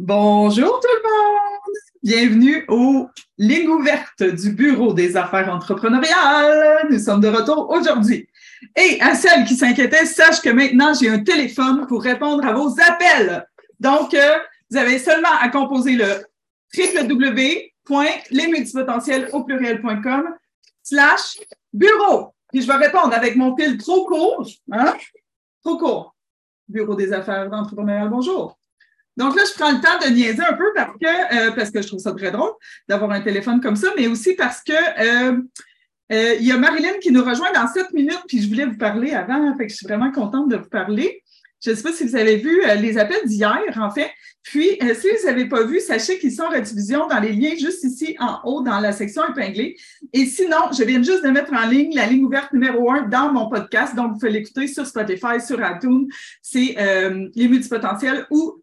Bonjour tout le monde! Bienvenue aux lignes ouvertes du Bureau des affaires entrepreneuriales. Nous sommes de retour aujourd'hui. Et à celles qui s'inquiétaient, sache que maintenant, j'ai un téléphone pour répondre à vos appels. Donc, euh, vous avez seulement à composer le www.lesmultipotentiels au pluriel.com slash bureau. Puis je vais répondre avec mon fil trop court. Hein? Trop court. Bureau des affaires entrepreneuriales, bonjour. Donc là, je prends le temps de niaiser un peu parce que, euh, parce que je trouve ça très drôle d'avoir un téléphone comme ça, mais aussi parce que euh, euh, il y a Marilyn qui nous rejoint dans sept minutes, puis je voulais vous parler avant, fait que je suis vraiment contente de vous parler. Je ne sais pas si vous avez vu les appels d'hier, en fait. Puis, si vous n'avez pas vu, sachez qu'ils sont en rediffusion dans les liens juste ici en haut dans la section épinglée. Et sinon, je viens juste de mettre en ligne la ligne ouverte numéro un dans mon podcast. Donc, vous pouvez l'écouter sur Spotify, sur iTunes. C'est les multipotentiels ou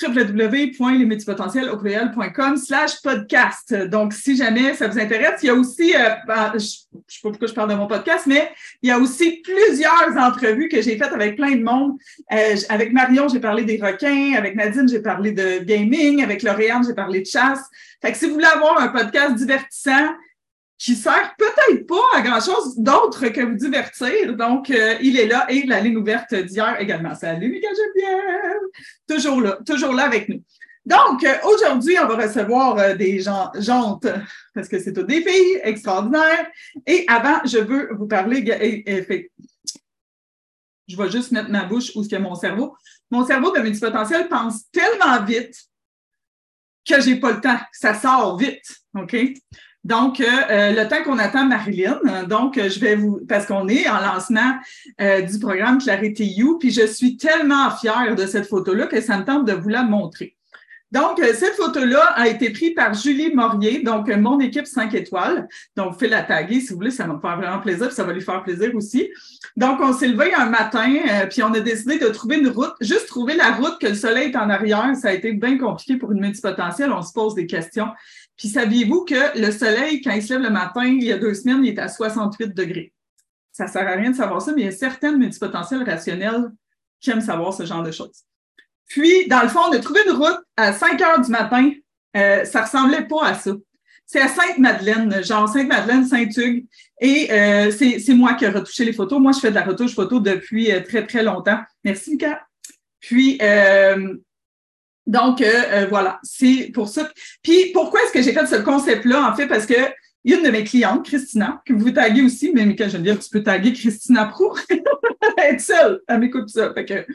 www.lesmultipotentiels.com slash podcast. Donc, si jamais ça vous intéresse, il y a aussi, euh, ben, je ne sais pas pourquoi je parle de mon podcast, mais il y a aussi plusieurs entrevues que j'ai faites avec plein de monde. Euh, avec Marion, j'ai parlé des requins. Avec Nadine, j'ai parlé de gaming. Avec Lauriane, j'ai parlé de chasse. Fait que si vous voulez avoir un podcast divertissant, qui sert peut-être pas à grand-chose d'autre que vous divertir. Donc, euh, il est là et la ligne ouverte d'hier également. Salut, Mika Geneviève! Toujours là, toujours là avec nous. Donc, euh, aujourd'hui, on va recevoir euh, des gens jantes parce que c'est tout des filles extraordinaires. Et avant, je veux vous parler. je vais juste mettre ma bouche où est-ce que mon cerveau. Mon cerveau de multipotentiel pense tellement vite que j'ai pas le temps. Ça sort vite. OK? Donc, euh, euh, le temps qu'on attend Marilyn, donc je vais vous, parce qu'on est en lancement euh, du programme Clarity You, puis je suis tellement fière de cette photo-là que ça me tente de vous la montrer. Donc, cette photo-là a été prise par Julie Morier, donc mon équipe 5 étoiles. Donc, vous faites la taguer si vous voulez, ça va me faire vraiment plaisir, puis ça va lui faire plaisir aussi. Donc, on s'est levé un matin, puis on a décidé de trouver une route, juste trouver la route que le soleil est en arrière. Ça a été bien compliqué pour une multipotentielle. On se pose des questions. Puis saviez-vous que le soleil, quand il se lève le matin, il y a deux semaines, il est à 68 degrés? Ça ne sert à rien de savoir ça, mais il y a certaines multipotentielles rationnelles qui aiment savoir ce genre de choses. Puis, dans le fond, on a trouvé une route à 5 heures du matin. Euh, ça ressemblait pas à ça. C'est à Sainte-Madeleine, genre Sainte-Madeleine, Saint-Hugues. Et euh, c'est moi qui ai retouché les photos. Moi, je fais de la retouche photo depuis euh, très, très longtemps. Merci, Mika. Puis, euh, donc, euh, euh, voilà, c'est pour ça. Puis, pourquoi est-ce que j'ai fait ce concept-là? En fait, parce que une de mes clientes, Christina, que vous taguez aussi, mais Mika Geneviève, tu peux taguer Christina Pro. elle seule, elle m'écoute ça. Fait que,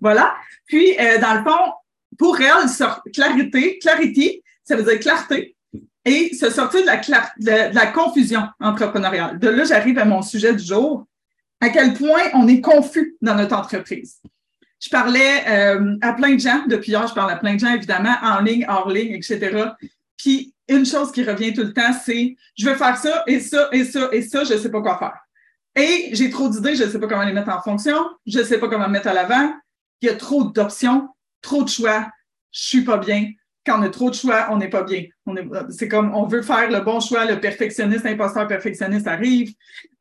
voilà. Puis, euh, dans le fond, pour elle, clarité, clarity, ça veut dire clarté, et se sortir de la, de la confusion entrepreneuriale. De là, j'arrive à mon sujet du jour. À quel point on est confus dans notre entreprise. Je parlais euh, à plein de gens, depuis hier, je parle à plein de gens, évidemment, en ligne, hors ligne, etc. Puis, une chose qui revient tout le temps, c'est je veux faire ça et ça et ça et ça, je ne sais pas quoi faire. Et j'ai trop d'idées, je ne sais pas comment les mettre en fonction, je ne sais pas comment mettre à l'avant. Il y a trop d'options, trop de choix, je suis pas bien. Quand on a trop de choix, on n'est pas bien. C'est comme on veut faire le bon choix, le perfectionniste, l'imposteur perfectionniste arrive,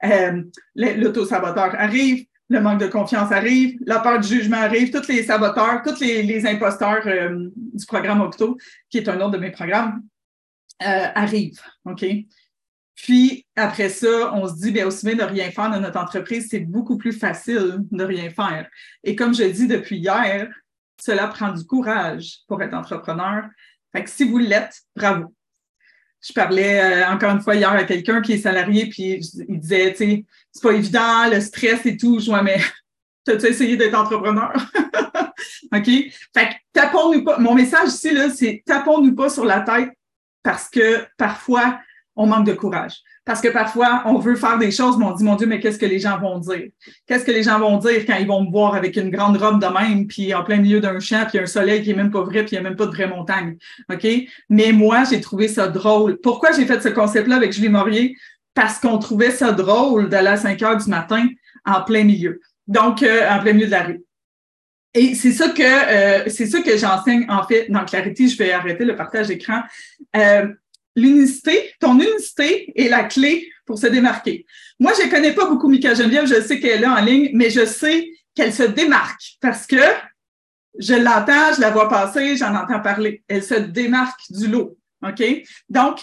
euh, l'auto-saboteur arrive, le manque de confiance arrive, la peur du jugement arrive, tous les saboteurs, tous les, imposteurs euh, du programme Octo, qui est un autre de mes programmes, euh, arrivent. Puis après ça, on se dit, bien, aussi bien de rien faire dans notre entreprise, c'est beaucoup plus facile de rien faire. Et comme je dis depuis hier, cela prend du courage pour être entrepreneur. Fait si vous l'êtes, bravo je parlais euh, encore une fois hier à quelqu'un qui est salarié, puis il disait, tu sais, c'est pas évident, le stress et tout. Je vois, mais t'as-tu essayé d'être entrepreneur? OK? Fait que tapons-nous pas. Mon message ici, là, c'est tapons-nous pas sur la tête parce que parfois, on manque de courage. Parce que parfois, on veut faire des choses, mais on dit, mon Dieu, mais qu'est-ce que les gens vont dire? Qu'est-ce que les gens vont dire quand ils vont me voir avec une grande robe de même, puis en plein milieu d'un champ, puis un soleil qui est même pas vrai, puis il n'y a même pas de vraie montagne? OK? Mais moi, j'ai trouvé ça drôle. Pourquoi j'ai fait ce concept-là avec Julie Maurier? Parce qu'on trouvait ça drôle d'aller à 5 heures du matin en plein milieu. Donc, euh, en plein milieu de la rue. Et c'est ça que euh, c'est ça que j'enseigne en fait dans Clarity. Je vais arrêter le partage d'écran. Euh, l'unicité, ton unicité est la clé pour se démarquer. Moi, je ne connais pas beaucoup Mika Geneviève, je sais qu'elle est en ligne, mais je sais qu'elle se démarque parce que je l'entends, je la vois passer, j'en entends parler. Elle se démarque du lot. OK? Donc,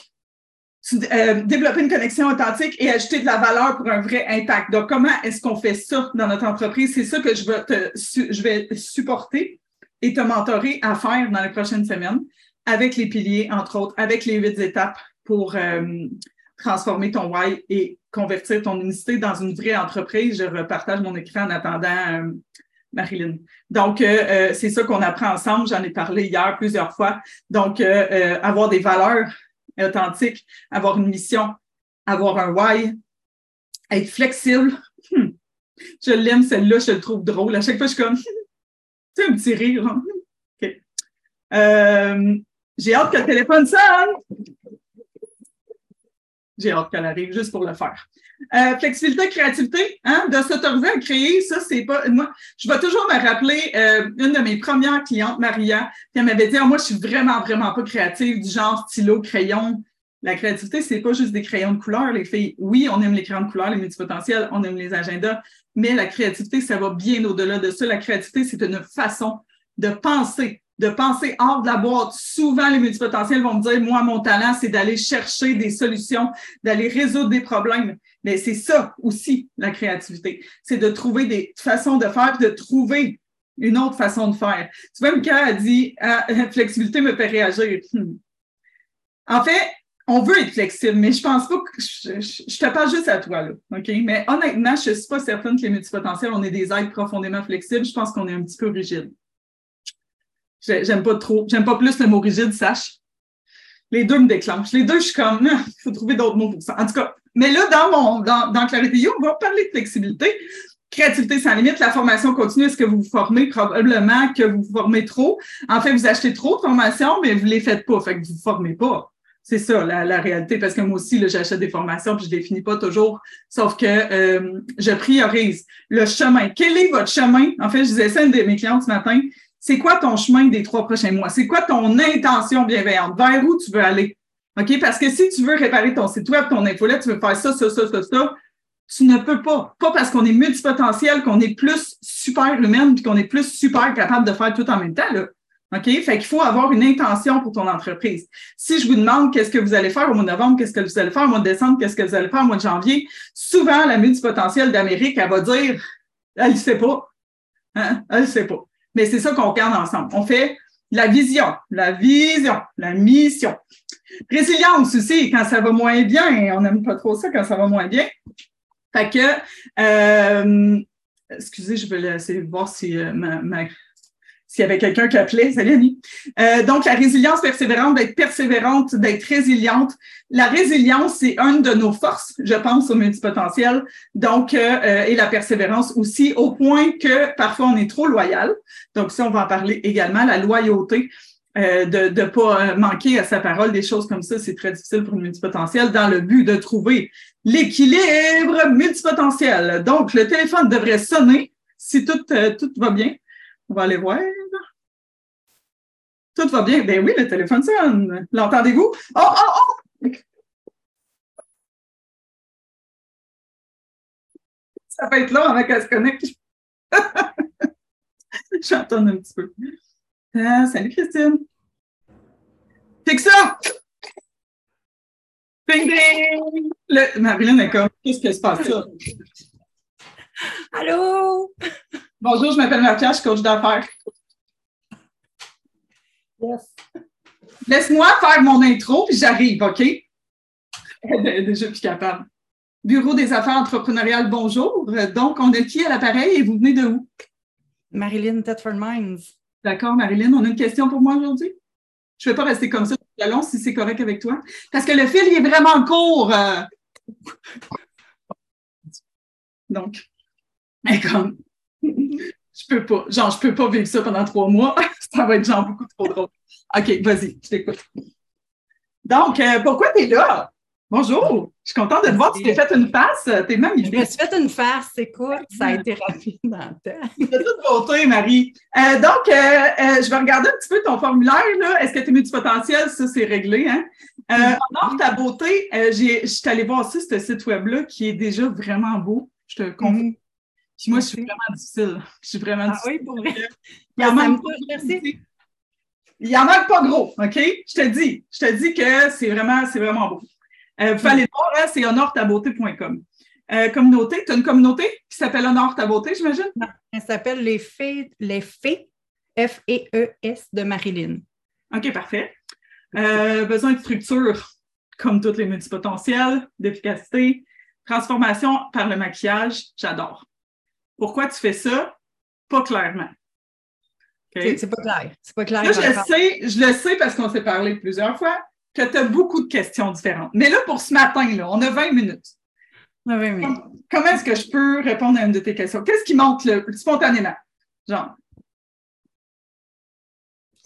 euh, développer une connexion authentique et ajouter de la valeur pour un vrai impact. Donc, comment est-ce qu'on fait ça dans notre entreprise? C'est ça que je vais, te, je vais supporter et te mentorer à faire dans les prochaines semaines avec les piliers, entre autres, avec les huit étapes pour euh, transformer ton why et convertir ton unicité dans une vraie entreprise. Je repartage mon écran en attendant euh, Marilyn. Donc, euh, c'est ça qu'on apprend ensemble. J'en ai parlé hier plusieurs fois. Donc, avoir des valeurs authentiques, avoir une mission, avoir un why, être flexible. Hmm. Je l'aime, celle-là, je le trouve drôle. À chaque fois, je suis comme, tu un petit rire. Hein? J'ai hâte que le téléphone sonne. J'ai hâte qu'elle arrive juste pour le faire. Euh, flexibilité, créativité, hein, de s'autoriser à créer, ça, c'est pas. Moi, je vais toujours me rappeler euh, une de mes premières clientes, Maria, qui m'avait dit ah, Moi, je suis vraiment, vraiment pas créative, du genre stylo, crayon. La créativité, c'est pas juste des crayons de couleur, les filles. Oui, on aime les crayons de couleur, les multipotentiels, on aime les agendas, mais la créativité, ça va bien au-delà de ça. La créativité, c'est une façon de penser, de penser hors de la boîte. Souvent, les multipotentiels vont me dire, moi, mon talent, c'est d'aller chercher des solutions, d'aller résoudre des problèmes. Mais c'est ça aussi, la créativité. C'est de trouver des façons de faire, de trouver une autre façon de faire. Tu vois, Mika a dit, ah, la flexibilité me fait réagir. Hmm. En fait, on veut être flexible, mais je pense pas que je, te parle juste à toi, là. OK? Mais honnêtement, je suis pas certaine que les multipotentiels, on est des êtres profondément flexibles. Je pense qu'on est un petit peu rigide. J'aime pas trop. J'aime pas plus le mot rigide, sache. Les deux me déclenchent. Les deux, je suis comme, il faut trouver d'autres mots pour ça. En tout cas, mais là, dans mon, dans, dans Clarity on va parler de flexibilité. Créativité sans limite, la formation continue, est-ce que vous vous formez? Probablement que vous vous formez trop. En fait, vous achetez trop de formations, mais vous les faites pas. Fait que vous vous formez pas. C'est ça, la, la, réalité, parce que moi aussi, j'achète des formations, puis je les finis pas toujours, sauf que euh, je priorise le chemin. Quel est votre chemin? En fait, je disais ça à une de mes clientes ce matin c'est quoi ton chemin des trois prochains mois? C'est quoi ton intention bienveillante? Vers où tu veux aller? OK? Parce que si tu veux réparer ton site web, ton infolette, tu veux faire ça, ça, ça, ça, ça, tu ne peux pas. Pas parce qu'on est multipotentiel, qu'on est plus super humaine, puis qu'on est plus super capable de faire tout en même temps, là. OK? Fait qu'il faut avoir une intention pour ton entreprise. Si je vous demande qu'est-ce que vous allez faire au mois de novembre, qu'est-ce que vous allez faire au mois de décembre, qu'est-ce que vous allez faire au mois de janvier, souvent, la multipotentielle d'Amérique, elle va dire, elle ne sait pas. Hein? Elle ne sait pas. Mais c'est ça qu'on regarde ensemble. On fait la vision, la vision, la mission. Résilience aussi, quand ça va moins bien, on n'aime pas trop ça quand ça va moins bien. Fait que, euh, excusez, je vais de voir si euh, ma, ma, s'il y avait quelqu'un qui appelait. Salut Annie. Euh, donc, la résilience persévérante, d'être persévérante, d'être résiliente. La résilience, c'est une de nos forces, je pense, au multipotentiel. Donc, euh, euh, et la persévérance aussi, au point que parfois on est trop loyal. Donc, ça, on va en parler également, la loyauté. Euh, de ne pas manquer à sa parole, des choses comme ça, c'est très difficile pour le multipotentiel dans le but de trouver l'équilibre multipotentiel. Donc, le téléphone devrait sonner si tout, tout va bien. On va aller voir. Tout va bien. Ben oui, le téléphone sonne. L'entendez-vous? Oh, oh, oh! Ça va être long avant qu'elle se connecte. J'entends un petit peu. Ah, salut Christine. Que ça! Ding ding! Le, Marilyn est comme, qu'est-ce qui se passe là? Allô? Bonjour, je m'appelle Maria, je suis coach d'affaires. Yes. Laisse-moi faire mon intro, puis j'arrive, OK? Déjà plus capable. Bureau des affaires entrepreneuriales, bonjour. Donc, on a qui à l'appareil et vous venez de où? Marilyn Tetford Mines. D'accord, Marilyn, on a une question pour moi aujourd'hui? Je ne vais pas rester comme ça tout le long si c'est correct avec toi. Parce que le fil il est vraiment court. Euh. Donc, comme, je peux pas. Genre, je peux pas vivre ça pendant trois mois. ça va être genre beaucoup trop drôle. OK, vas-y, je t'écoute. Donc, euh, pourquoi tu es là? Bonjour, je suis contente de te voir. Tu t'es fait une face. T'es même Je me suis fait une face, écoute, ça a été rapide dans le temps. C'est toute beauté, Marie. Euh, donc, euh, je vais regarder un petit peu ton formulaire. Est-ce que tu es multipotentiel? Ça, c'est réglé. Hein? en ta beauté, je suis allée voir aussi ce site web-là qui est déjà vraiment beau. Je te confie. Puis moi, je suis vraiment difficile. Je suis vraiment ah, difficile. oui, pour vrai. Il en, manque pas, merci. il en manque pas gros, OK? Je te dis. Je te dis que c'est vraiment, c'est vraiment beau. Euh, vous voir, hein, c'est honortabeauté.com. Euh, communauté, tu as une communauté qui s'appelle Honore ta beauté, j'imagine? Elle s'appelle Les Fées, les Fées, F-E-E-S de Marilyn. OK, parfait. Euh, besoin de structure, comme toutes les multipotentiels, d'efficacité, transformation par le maquillage, j'adore. Pourquoi tu fais ça? Pas clairement. C'est pas clair. C'est pas clair. Là, je le sais, je le sais parce qu'on s'est parlé plusieurs fois, que tu as beaucoup de questions différentes. Mais là, pour ce matin, là, on a 20 minutes. Comment est-ce que je peux répondre à une de tes questions? Qu'est-ce qui monte le, spontanément? Genre,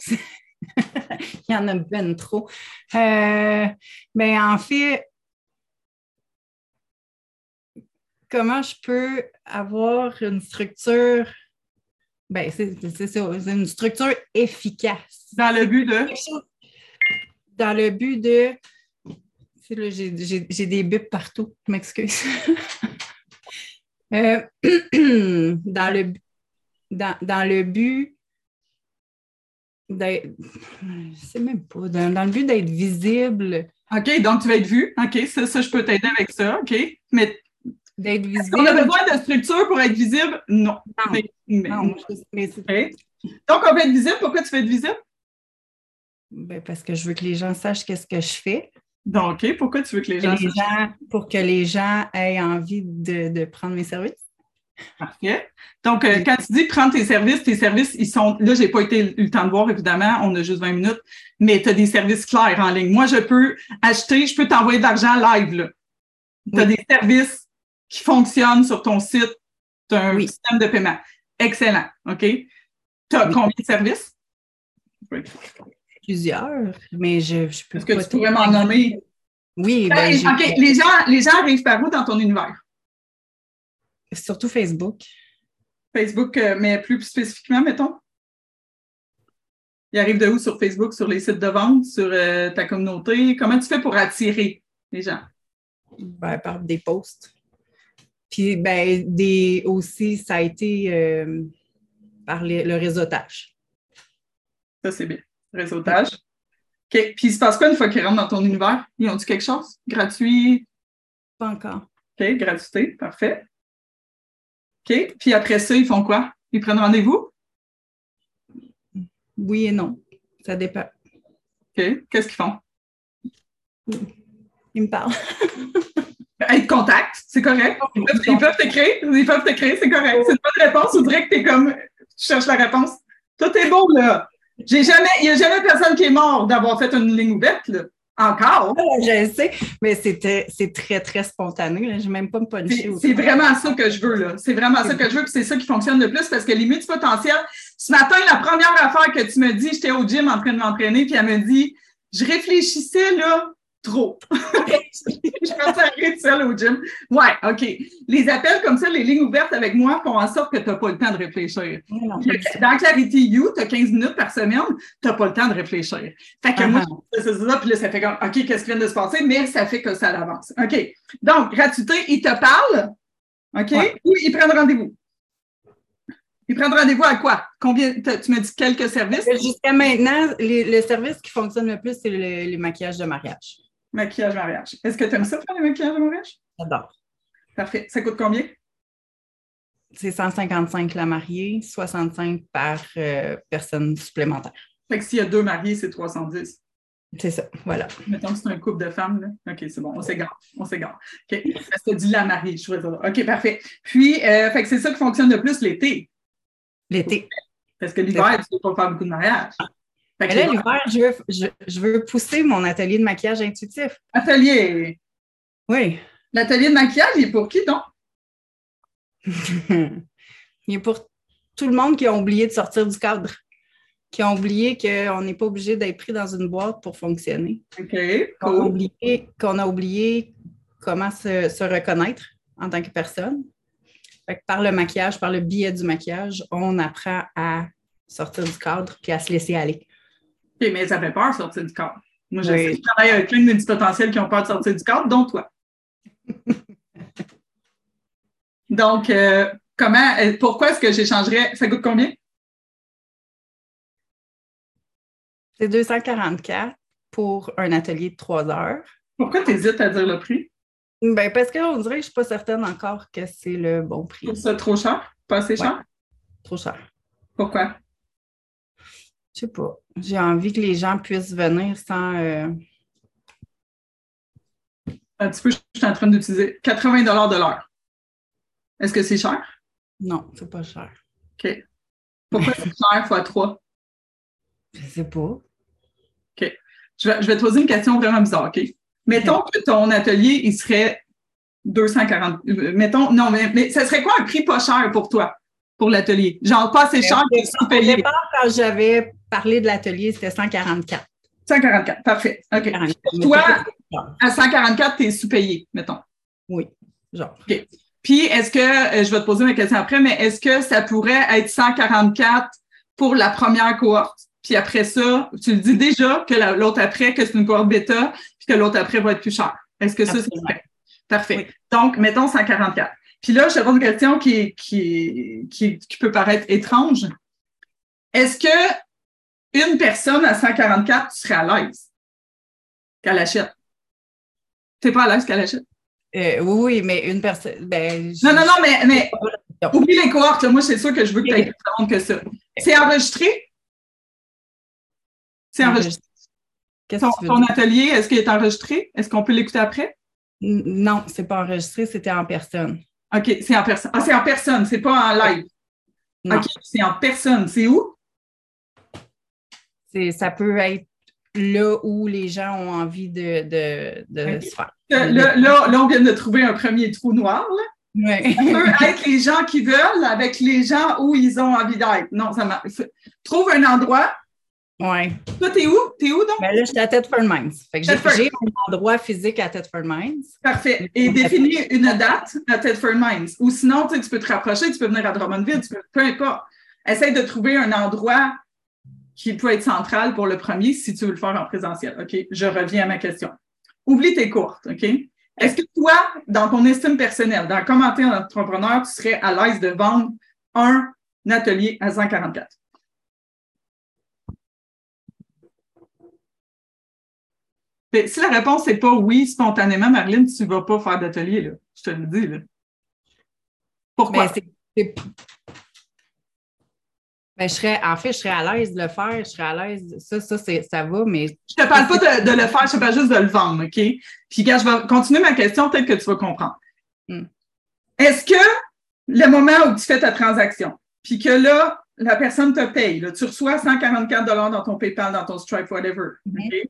Il y en a ben trop. Euh, ben, en fait, comment je peux avoir une structure? Ben, c'est c'est ça, c'est une structure efficace. dans le but de? Dans le but de. J'ai des bips partout, je m'excuse. Euh, dans, le, dans, dans le but d'être. Je sais même pas. Dans, dans le but d'être visible. OK, donc tu vas être vu. OK, ça, ça je peux t'aider avec ça. OK. Mais D'être visible. on a besoin de structure pour être visible? Non. Non. Mais- mais- mais. Donc, on veut être visible? Pourquoi tu veux être visible? ben, parce que je veux que les gens sachent qu'est-ce que je fais. Donc, OK. Pourquoi tu veux que les gens les gens- pour que les gens aient envie de, de prendre mes services. Parfait. Donc, euh, quand tu dis prendre tes services, tes services, ils sont. Là, j'ai pas été eu le temps de voir, évidemment, on a juste 20 minutes, mais tu as des services clairs en ligne. Moi, je peux acheter, je peux t'envoyer de l'argent live. Tu as Oui. des services qui fonctionnent sur ton site. Tu as un Oui. système de paiement. Excellent. OK? Tu as Oui. combien de services? Plusieurs, mais je, je peux Est-ce que tu pourrais m'en nommer? Oui, ben, OK. Les gens, les gens arrivent par où dans ton univers? surtout Facebook. Facebook, euh, mais plus spécifiquement, mettons? Ils arrivent de où sur Facebook, sur les sites de vente, sur euh, ta communauté? Comment tu fais pour attirer les gens? Ben, par des posts. Puis ben, des, aussi, ça a été euh, par les- le réseautage. Ça, c'est bien. Réseautage. OK. Puis il se passe quoi une fois qu'ils rentrent dans ton univers? Ils ont-tu quelque chose? Gratuit? Pas encore. OK, gratuité, parfait. OK. Puis après ça, ils font quoi? Ils prennent rendez-vous? Oui et non. Ça dépend. OK. Qu'est-ce qu'ils font? Ils me parlent. Être contact, c'est correct. Ils peuvent, ils peuvent t'écrire, ils peuvent t'écrire, c'est correct. C'est une bonne réponse. On dirait que t'es comme, tu cherches la réponse. Tout est beau, là. J'ai jamais, il n'y a jamais personne qui est mort d'avoir fait une ligne ouverte, là. Encore. je sais, mais c'était, c'est très, très spontané. là. Je n'ai même pas me puncher. C'est vraiment ça que je veux, là. C'est vraiment ça que je veux, puis c'est ça qui fonctionne le plus parce que les multipotentiels, ce matin, la première affaire que tu me dis, j'étais au gym en train de m'entraîner, puis elle me dit, je réfléchissais, là, trop. je pensais arrêter seule au gym. Ouais, OK. Les appels comme ça, les lignes ouvertes avec moi font en sorte que tu n'as pas le temps de réfléchir. Non, Dans Clarity You, tu as 15 minutes par semaine, tu n'as pas le temps de réfléchir. Fait que Ah moi, ah. je fais ça, puis là, ça fait comme, OK, qu'est-ce qui vient de se passer? Mais ça fait que ça l'avance. OK. Donc, gratuité, ils te parlent, OK? Ouais. Ou ils prennent rendez-vous? Ils prennent rendez-vous à quoi? Combien? Tu me dis quelques services? Jusqu'à maintenant, les- le service qui fonctionne le plus, c'est le, les maquillages de mariage. Maquillage mariage. Est-ce que tu aimes ça faire le maquillage de mariage? J'adore. Parfait. Ça coûte combien? C'est 155 la mariée, 65 par euh, personne supplémentaire. Fait que s'il y a deux mariés, c'est 310. C'est ça, voilà. Mettons que c'est un couple de femmes, là. OK, c'est bon, on s'égare. On s'égare. OK. Tu dit la mariée, je ça. OK, parfait. Puis, euh, fait que c'est ça qui fonctionne le plus l'été. L'été. Parce que l'hiver, tu ne peux pas faire beaucoup de mariage. Mais là, l'hiver, je veux, je, je veux pousser mon atelier de maquillage intuitif. atelier. Oui. L'atelier de maquillage, il est pour qui donc? Il est pour tout le monde qui a oublié de sortir du cadre, qui a oublié qu'on n'est pas obligé d'être pris dans une boîte pour fonctionner, OK, qu'on a cool. oublié, qu'on a oublié comment se, se reconnaître en tant que personne. Fait que par le maquillage, par le biais du maquillage, on apprend à sortir du cadre puis à se laisser aller. OK, mais ça fait peur de sortir du cadre. Moi, je, Oui. sais, je travaille avec plein de multipotentiels qui ont peur de sortir du cadre, dont toi. Donc, euh, comment, euh, pourquoi est-ce que j'échangerais? Ça coûte combien? C'est 244 pour un atelier de trois heures. Pourquoi tu hésites à dire le prix? Ben, parce qu'on dirait que je ne suis pas certaine encore que c'est le bon prix. C'est ça trop cher? Pas assez cher? Trop cher. Pourquoi? Je sais pas. J'ai envie que les gens puissent venir sans. Euh, Un petit peu, je suis en train d'utiliser 80 de l'heure. Est-ce que c'est cher? Non, c'est pas cher. OK. Pourquoi c'est cher fois 3? Je sais pas. OK. Je vais, je vais te poser une question vraiment bizarre, OK? Mettons que ton atelier, il serait 240. euh, Mettons, non, mais, mais ça serait quoi un prix pas cher pour toi, pour l'atelier? Genre pas assez cher que tu Au départ, quand j'avais parlé de l'atelier, c'était 144. 144, parfait. OK. 44. Toi-. À 144, tu es sous-payé, mettons. Oui, genre. Puis, est-ce que, euh, je vais te poser ma question après, mais est-ce que ça pourrait être 144 pour la première cohorte? Puis après ça, tu le dis déjà que la- l'autre après, que c'est une cohorte bêta, puis que l'autre après va être plus cher. Est-ce que ça, c'est vrai? Parfait. Oui. Donc, mettons 144. Puis là, je te pose une question qui, qui, qui peut paraître étrange. Est-ce que une personne à 144, tu serais à l'aise qu'elle achète? T'es pas à l'aise qu'elle achète? Euh, oui, mais une personne. Ben, Non, non, non, mais, mais oublie les cohortes. là. Moi, c'est sûr que je veux que tu aies plus de monde que ça. C'est enregistré? C'est enregistré. Qu'est-ce Ton, que ton atelier, est-ce qu'il est enregistré? Est-ce qu'on peut l'écouter après? N- Non, c'est pas enregistré, c'était en personne. OK, c'est en personne. Ah, c'est en personne, c'est pas en live. Non. OK, c'est en personne. C'est où? C'est- Ça peut être là où les gens ont envie de, de, de se faire. Euh, Là, là, là, on vient de trouver un premier trou noir. Là. Ça peut être les gens qui veulent avec les gens où ils ont envie d'être. Non, ça. Trouve un endroit. ouais. Toi, t'es où? T'es où donc? Ben là, j'étais à Thetford Mines. Fait que j'ai un endroit physique à Thetford Mines. Parfait. Et définis une date à Thetford Mines. Ou sinon, tu peux te rapprocher, tu peux venir à Drummondville, tu peux, peu importe. Essaye de trouver un endroit qui peut être central pour le premier si tu veux le faire en présentiel. OK? Je reviens à ma question. Oublie tes courtes, OK? Est-ce que toi, dans ton estime personnelle, dans commenter en entrepreneur, tu serais à l'aise de vendre un atelier à 144? Mais si la réponse n'est pas oui, spontanément, Marilyn, tu ne vas pas faire d'atelier, là. Je te le dis, là. Pourquoi? Ben, je serais, en fait, je serais à l'aise de le faire, je serais à l'aise. Ça, ça, c'est- ça va, mais Je te parle pas de, de le faire, je te parle juste de le vendre, OK? Puis, quand je vais continuer ma question, peut-être que tu vas comprendre. Hmm. Est-ce que le moment où tu fais ta transaction, puis que là, la personne te paye, là, tu reçois 144 dans ton PayPal, dans ton Stripe, whatever. OK?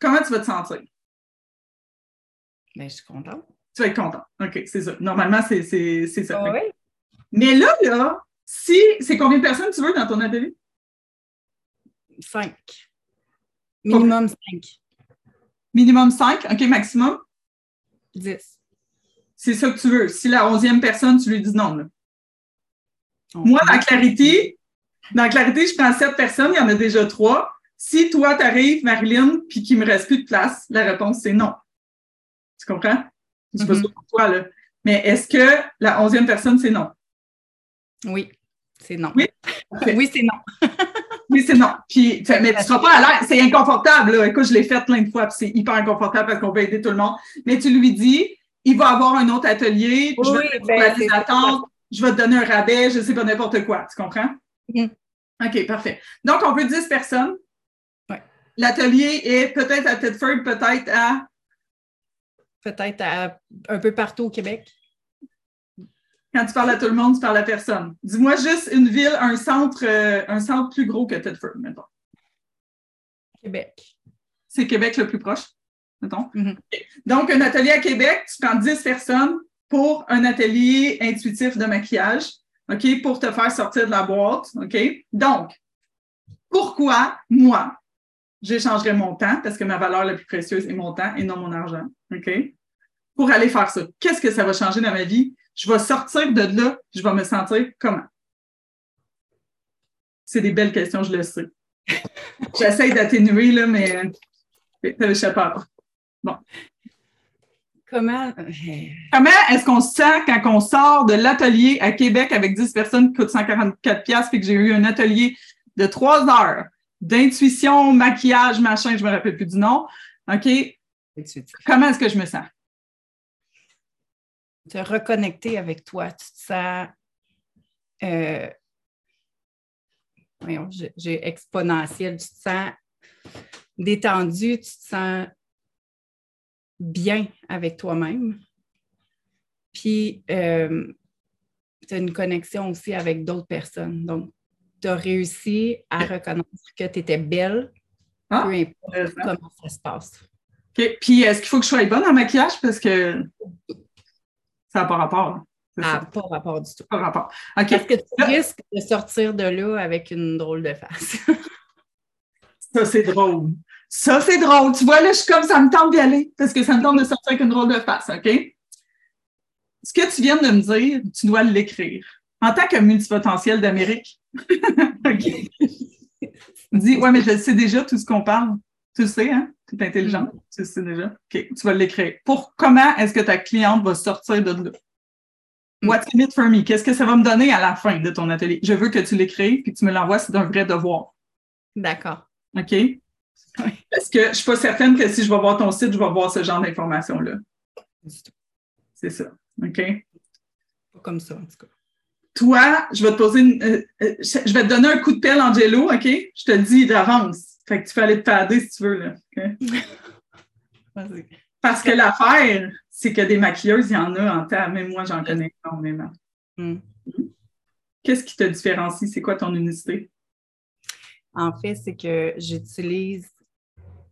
Comment tu vas te sentir? ben, je suis contente. Tu vas être content. OK, c'est ça. Normalement, c'est c'est- c'est ça. Ah ouais? Mais là, là, si c'est combien de personnes tu veux dans ton atelier? Cinq. Minimum cinq. Minimum 5, OK, maximum? Dix. C'est ça que tu veux. Si la onzième personne, tu lui dis non. Là. On- Moi, dans Clarité, dans Clarité, je prends sept personnes, il y en a déjà trois. Si toi, tu arrives, Marilyn, puis qu'il me reste plus de place, la réponse, c'est non. Tu comprends? Je sais pas Mhm. sûr pour toi, là. Mais est-ce que la onzième personne, c'est non? Oui, c'est non. Oui? Oui, c'est non. Oui, c'est non. Puis, fait- mais tu seras pas à l'aise. C'est inconfortable, là. Écoute, je l'ai fait plein de fois, puis c'est hyper inconfortable parce qu'on veut aider tout le monde. Mais tu lui dis, il va avoir un autre atelier, je vais Oui, te ben, je vais te donner un rabais, je sais pas n'importe quoi. Tu comprends? Mhm. OK, parfait. Donc, on veut 10 personnes. Ouais. L'atelier est peut-être à Tedford, peut-être à. Peut-être à- un peu partout au Québec. Quand tu parles à tout le monde, tu parles à personne. Dis-moi juste une ville, un centre, euh, un centre plus gros que Tedford, mettons. Québec. C'est Québec le plus proche, mettons. Mhm. OK. Donc, un atelier à Québec, tu prends 10 personnes pour un atelier intuitif de maquillage, OK, pour te faire sortir de la boîte, OK? Donc, pourquoi moi, j'échangerais mon temps, parce que ma valeur la plus précieuse est mon temps et non mon argent, OK? Pour aller faire ça. Qu'est-ce que ça va changer dans ma vie? Je vais sortir de là, je vais me sentir comment? C'est des belles questions, je le sais. J'essaie d'atténuer, là, mais euh, ça m'échappe pas. Comment. Comment est-ce qu'on se sent quand on sort de l'atelier à Québec avec 10 personnes qui coûtent 144 pièces puis que j'ai eu un atelier de trois heures d'intuition, maquillage, machin, je me rappelle plus du nom. OK? Comment est-ce que je me sens? Te reconnecter avec toi. Tu te sens. Euh, j'ai exponentiel. Tu te sens détendu, tu te sens bien avec toi-même. Puis, euh, tu as une connexion aussi avec d'autres personnes. Donc, tu as réussi à reconnaître que tu étais belle, ah, peu importe comment ça se passe. OK. Puis, est-ce qu'il faut que je sois bonne en maquillage? Parce que ça n'a pas rapport. Ça n'a pas rapport du tout. Pas rapport. OK. Est-ce que tu risques de sortir de là avec une drôle de face? ça, c'est drôle. Ça, c'est drôle. Tu vois, là, je suis comme ça me tente d'y aller parce que ça me tente de sortir avec une drôle de face, OK? Ce que tu viens de me dire, tu dois l'écrire. En tant que multipotentiel d'Amérique, OK? Dis, ouais, mais je sais déjà tout ce qu'on parle. Tu le sais, hein? Tu es intelligent. Tu le sais déjà. OK, tu vas l'écrire. Pour comment est-ce que ta cliente va sortir de là? What's in it for me? Qu'est-ce que ça va me donner à la fin de ton atelier? Je veux que tu l'écrives puis que tu me l'envoies, c'est un vrai devoir. D'accord. OK? Parce que je ne suis pas certaine que si je vais voir ton site, je vais voir ce genre d'informations-là. C'est ça. OK? Pas comme ça, en tout cas. Toi, je vais te poser une, euh, euh, je vais te donner un coup de pelle, Angelo, OK? Je te le dis d'avance. Fait que tu peux aller te pader si tu veux, là. Parce que l'affaire, c'est que des maquilleuses, il y en a en tas. Même moi, j'en connais énormément. Mm. Qu'est-ce qui te différencie? C'est quoi ton unicité? En fait, c'est que j'utilise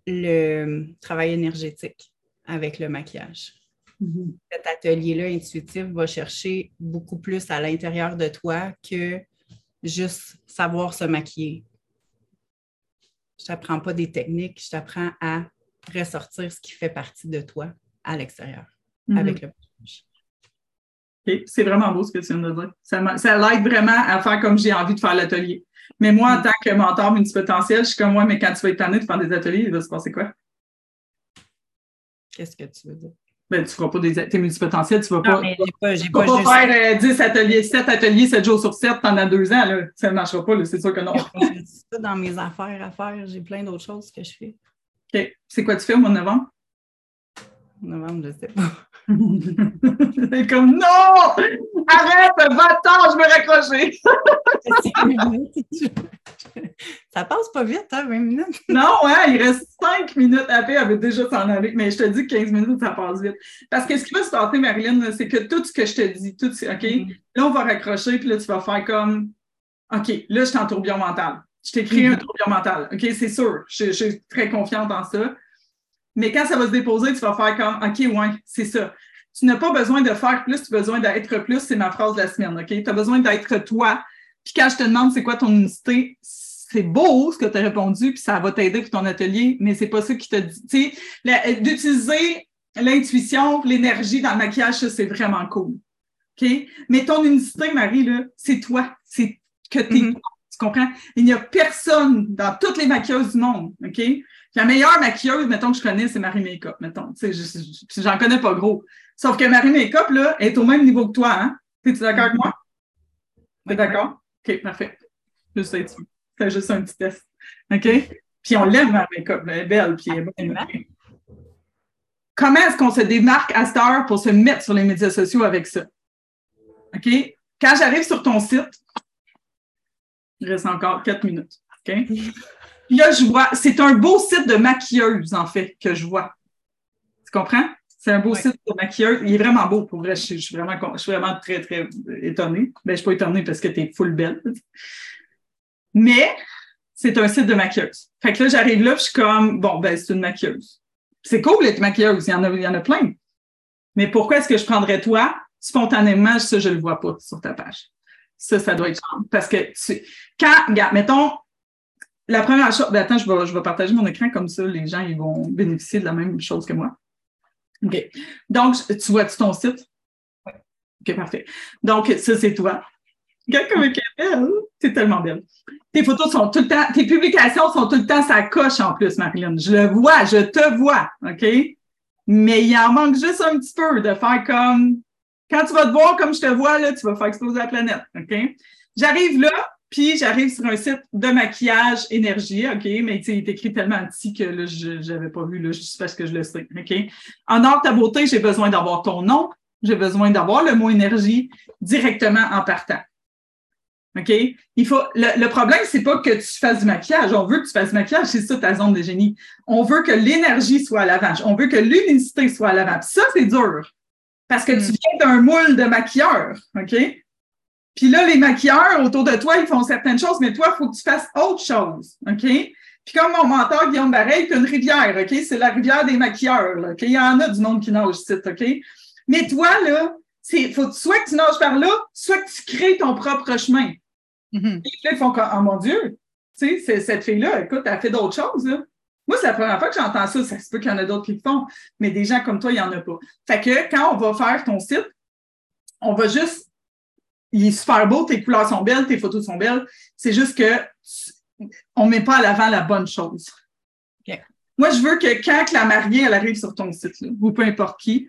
le travail énergétique avec le maquillage. Mm-hmm. Cet atelier-là intuitif va chercher beaucoup plus à l'intérieur de toi que juste savoir se maquiller. Je t'apprends pas des techniques, je t'apprends à ressortir ce qui fait partie de toi à l'extérieur mm-hmm. avec le maquillage. C'est vraiment beau ce que tu viens de dire. Ça, ça l'aide vraiment à faire comme j'ai envie de faire l'atelier. Mais moi, en mm. tant que mentor multipotentiel, je suis comme moi, mais quand tu vas être tanné de faire des ateliers, il va se passer quoi? Qu'est-ce que tu veux dire? Ben, tu ne feras pas des ateliers multipotentiels, tu ne vas pas, pas, j'ai pas, pas faire 10 euh, ateliers, 7 ateliers, 7 jours sur 7 pendant deux ans. Là. Ça ne marchera pas, c'est sûr que non. ça dans mes affaires à faire, j'ai plein d'autres choses que je fais. OK. C'est quoi tu fais au mois de novembre? Novembre, je ne sais pas. C'est comme non! Arrête, va-t'en, je vais raccrocher. ça passe pas vite, hein, 20 minutes. non, ouais, il reste 5 minutes à faire, elle déjà s'en aller. Mais je te dis que 15 minutes, ça passe vite. Parce que ce qui va se passer, Marilyn, c'est que tout ce que je te dis, tout, OK? Mm-hmm. Là, on va raccrocher, puis là, tu vas faire comme OK, là, je suis en tourbillon mental. Je t'écris un mm-hmm. tourbillon mental. OK, c'est sûr. Je, je suis très confiante en ça. Mais quand ça va se déposer, tu vas faire comme OK, ouais, c'est ça. Tu n'as pas besoin de faire plus, tu as besoin d'être plus, c'est ma phrase de la semaine, OK? Tu as besoin d'être toi. Puis quand je te demande c'est quoi ton unicité, c'est beau ce que tu as répondu, puis ça va t'aider pour ton atelier, mais c'est pas ça qui te dit. Tu sais, d'utiliser l'intuition, l'énergie dans le maquillage, ça, c'est vraiment cool. OK? Mais ton unicité, Marie, là, c'est toi. C'est que tu es. Mm-hmm. Tu comprends? Il n'y a personne dans toutes les maquilleuses du monde, OK? La meilleure maquilleuse, mettons, que je connais, c'est Marie Makeup, mettons. J'en connais pas gros. Sauf que Marie Makeup, là, est au même niveau que toi, hein? Es-tu d'accord avec moi? T'es d'accord? OK, parfait. Juste C'est juste un petit test. OK? Puis on l'aime, Marie Makeup, elle est belle, puis elle est bonne. Comment est-ce qu'on se démarque à cette heure pour se mettre sur les médias sociaux avec ça? OK? Quand j'arrive sur ton site, il reste encore quatre minutes. OK? là, je vois, c'est un beau site de maquilleuse, en fait, que je vois. Tu comprends? C'est un beau site de maquilleuse. Il est vraiment beau, pour vrai. Je, suis, vraiment, je suis vraiment très, très étonnée. Ben, je ne suis pas étonnée parce que tu es full belle. Mais c'est un site de maquilleuse. Fait que là, j'arrive là, je suis comme, bon, ben, c'est une maquilleuse. C'est cool d'être maquilleuse, il y en a, il y en a plein. Mais pourquoi est-ce que je prendrais toi? Spontanément? Ça, je ne le vois pas sur ta page. Ça, ça doit être Parce que quand, regarde, mettons, la première chose, ben attends, je vais, je vais partager mon écran comme ça, les gens ils vont bénéficier de la même chose que moi. OK. Donc, tu vois-tu ton site? Oui. OK, parfait. Donc, ça, c'est toi. Regarde comme elle est belle. C'est tellement belle. Tes photos sont tout le temps, tes publications sont tout le temps ça coche en plus, Marilyn. Je le vois, je te vois, OK? mais il en manque juste un petit peu de faire comme quand tu vas te voir comme je te vois, là, tu vas faire exploser la planète. OK? J'arrive là, puis j'arrive sur un site de maquillage énergie, OK? Mais il est écrit tellement petit que là, je n'avais pas vu, là, juste parce que je le sais. OK? En or, ta beauté, j'ai besoin d'avoir ton nom, j'ai besoin d'avoir le mot énergie directement en partant. OK? Il faut, le, le problème, c'est pas que tu fasses du maquillage. On veut que tu fasses du maquillage, c'est ça ta zone de génie. On veut que l'énergie soit à l'avant. On veut que l'unicité soit à l'avant. ça, c'est dur. Parce que tu mm. viens d'un moule de maquilleur. OK? Puis là, les maquilleurs autour de toi, ils font certaines choses, mais toi, il faut que tu fasses autre chose. OK? Puis comme mon mentor, Guillaume Barreil, tu une rivière, OK? C'est la rivière des maquilleurs, là, OK? Il y en a du monde qui nage ici, OK? Mais toi, là, c'est faut soit que tu nages par là, soit que tu crées ton propre chemin. Mm-hmm. Et là, ils font comme, oh mon Dieu, tu sais, cette fille-là, écoute, elle fait d'autres choses, là. Moi, c'est la première fois que j'entends ça. Ça se peut qu'il y en a d'autres qui le font, mais des gens comme toi, il n'y en a pas. Fait que quand on va faire ton site, on va juste il est super beau, tes couleurs sont belles, tes photos sont belles. C'est juste que on met pas à l'avant la bonne chose. Moi, je veux que quand la mariée, elle arrive sur ton site, ou peu importe qui,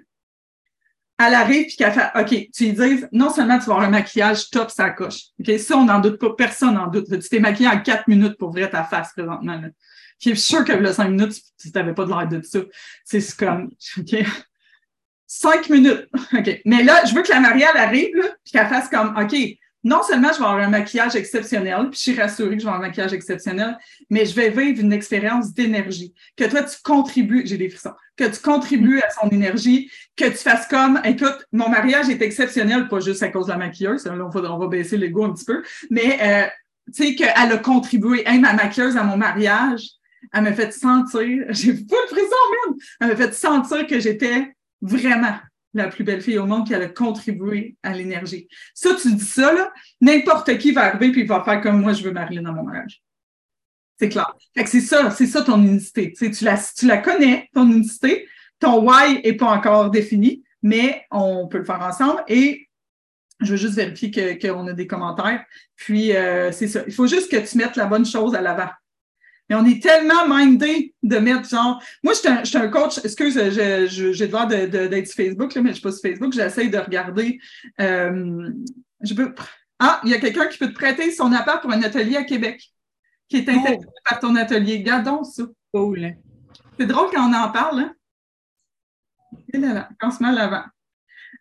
elle arrive et qu'elle fait OK, tu lui dises non seulement tu vas avoir un maquillage top, ça coche. OK, ça, on n'en doute pas, personne n'en doute. Tu t'es maquillé en quatre minutes pour vrai ta face présentement. Je suis sûr que le cinq minutes, tu n'avais pas de l'air de ça. C'est comme OK. Cinq minutes. OK. Mais là, je veux que la Marielle arrive, puis qu'elle fasse comme, OK, non seulement je vais avoir un maquillage exceptionnel, puis je suis rassurée que je vais avoir un maquillage exceptionnel, mais je vais vivre une expérience d'énergie. Que toi, tu contribues, j'ai des frissons, que tu contribues à son énergie, que tu fasses comme, écoute, mon mariage est exceptionnel, pas juste à cause de la maquilleuse, là, on, va, on va baisser un petit peu, mais euh, tu sais, qu'elle a contribué, hey, ma maquilleuse à mon mariage, elle m'a fait sentir, j'ai pas de frisson même, elle m'a fait sentir que j'étais vraiment la plus belle fille au monde qui a contribué à l'énergie. Ça, tu dis ça, là, n'importe qui va arriver puis va faire comme moi, je veux Marilyn dans mon mariage. C'est clair. Fait que c'est ça, c'est ça ton unicité. Tu, tu, la, tu la connais, ton unicité. Ton why n'est pas encore défini, mais on peut le faire ensemble. Et je veux juste vérifier qu'on a des commentaires. Puis, euh, c'est ça. Il faut juste que tu mettes la bonne chose à l'avant. Mais on est tellement mindé de mettre genre. Moi, je suis un, coach, excuse, j'ai le droit d'être sur Facebook, là, mais je ne suis pas sur Facebook. J'essaie de regarder. Euh, je peux. Ah, il y a quelqu'un qui peut te prêter son appart pour un atelier à Québec, qui est intéressé oh. par ton atelier. Gardons ça. Cool. C'est drôle quand on en parle, hein? Et là, là, quand on se met à l'avant.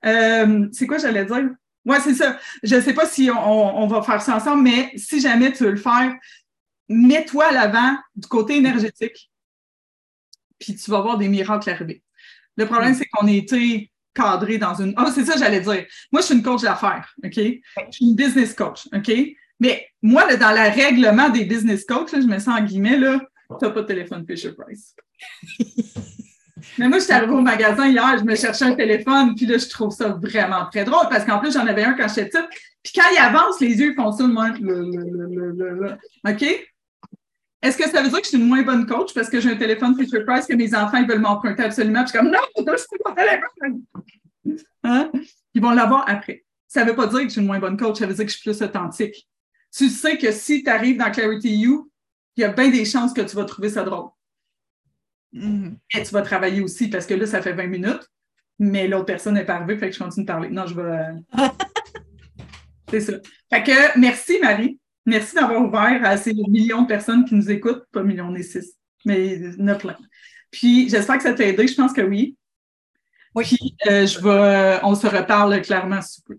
Euh, c'est quoi j'allais dire? Oui, c'est ça. Je ne sais pas si on, on, va faire ça ensemble, mais si jamais tu veux le faire, mets-toi à l'avant du côté énergétique, puis tu vas voir des miracles arriver. Le problème, c'est qu'on a été cadré dans une. Ah, c'est ça, j'allais dire. Moi, je suis une coach d'affaires, OK? Je suis une business coach, OK? Mais moi, dans le règlement des business coachs, je me sens en guillemets, là, tu n'as pas de téléphone Fisher Price. Mais moi, je suis arrivée au magasin hier, je me cherchais un téléphone, puis là, je trouve ça vraiment très drôle parce qu'en plus, j'en avais un quand j'étais petite. Puis quand il avance, les yeux font ça, moi. OK? Est-ce que ça veut dire que je suis une moins bonne coach parce que j'ai un téléphone Fisher Price que mes enfants ils veulent m'emprunter absolument? Je suis comme non, c'est mon téléphone! Hein? Ils vont l'avoir après. Ça ne veut pas dire que je suis une moins bonne coach, ça veut dire que je suis plus authentique. Tu sais que si tu arrives dans Clarity You, il y a bien des chances que tu vas trouver ça drôle. Mm-hmm. Et tu vas travailler aussi parce que là, ça fait 20 minutes, mais l'autre personne n'est pas arrivée, fait que je continue de parler. Non, je vais. c'est ça. Fait que merci, Marie. Merci d'avoir ouvert à ces millions de personnes qui nous écoutent, pas millions et six, mais il y en a plein. Puis j'espère que ça t'a aidé, je pense que oui. Oui. Puis euh, je vais, on se reparle clairement super.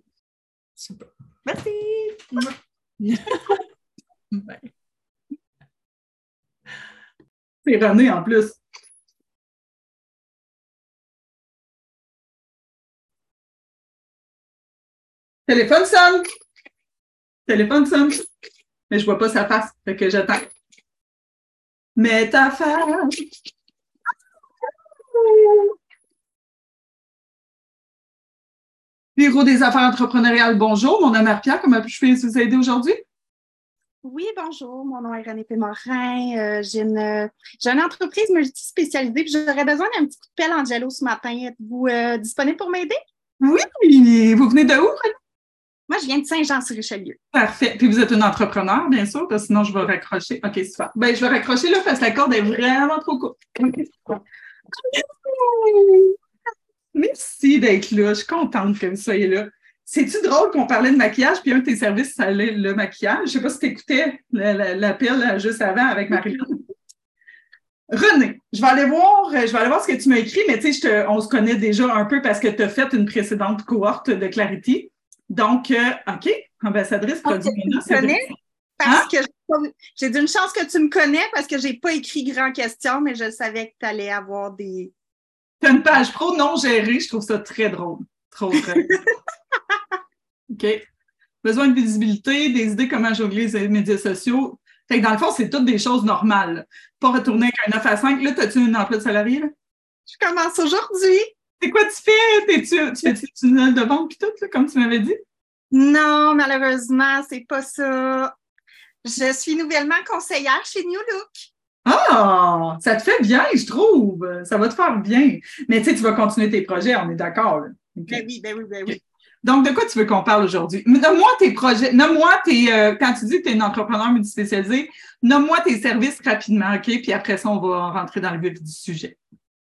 Super. Merci. C'est René en plus. Téléphone sonne. Téléphone sonne mais je vois pas sa face. Fait que j'attends. Mais ta face. Bureau des affaires entrepreneuriales, bonjour. Mon nom est Pierre. Comment puis-je vous aider aujourd'hui? Oui, bonjour. Mon nom est René Pémorin. Euh, j'ai une, une, entreprise multispécialisée. J'aurais besoin d'un petit coup de pelle Angelo ce matin. Êtes-vous euh, disponible pour m'aider? Oui. Vous venez de où, René? Moi, je viens de Saint-Jean-sur-Richelieu. Parfait. Puis vous êtes une entrepreneur, bien sûr, parce que sinon je vais raccrocher. OK, super. Ben, je vais raccrocher là parce que la corde est vraiment trop courte. Merci d'être là. Je suis contente que vous soyez là. C'est-tu drôle qu'on parlait de maquillage, puis un de tes services, ça allait le maquillage? Je ne sais pas si tu écoutais l'appel juste avant avec Marie-Laure. René, je vais aller voir, je vais aller voir ce que tu m'as écrit, mais tu sais, on se connaît déjà un peu parce que tu as fait une précédente cohorte de Clarity. Donc, euh, OK, ambassadrice produit parce hein? que j'ai d'une chance que tu me connais parce que je n'ai pas écrit grand question, mais je savais que tu allais avoir des. Tu as une page pro non gérée, je trouve ça très drôle. Trop drôle. OK. Besoin de visibilité, des idées comment jongler les médias sociaux. Fait que dans le fond, c'est toutes des choses normales. Pas retourner avec un 9 à 5. Là, as-tu un emploi de salarié? Là? Je commence aujourd'hui. C'est quoi tu fais? tu fais du tunnel de vente puis tout, comme tu m'avais dit? Non, malheureusement, c'est pas ça. Je suis nouvellement conseillère chez New Look. Ah, ça te fait bien, je trouve. Ça va te faire bien. Mais tu sais, tu vas continuer tes projets, on est d'accord. Ben oui, ben oui, ben oui. Donc, de quoi tu veux qu'on parle aujourd'hui? Nomme-moi tes projets, nomme-moi tes, euh, quand tu dis que tu es une entrepreneur multispécialisée, nomme-moi tes services rapidement, OK? Puis après ça, on va rentrer dans le vif du sujet.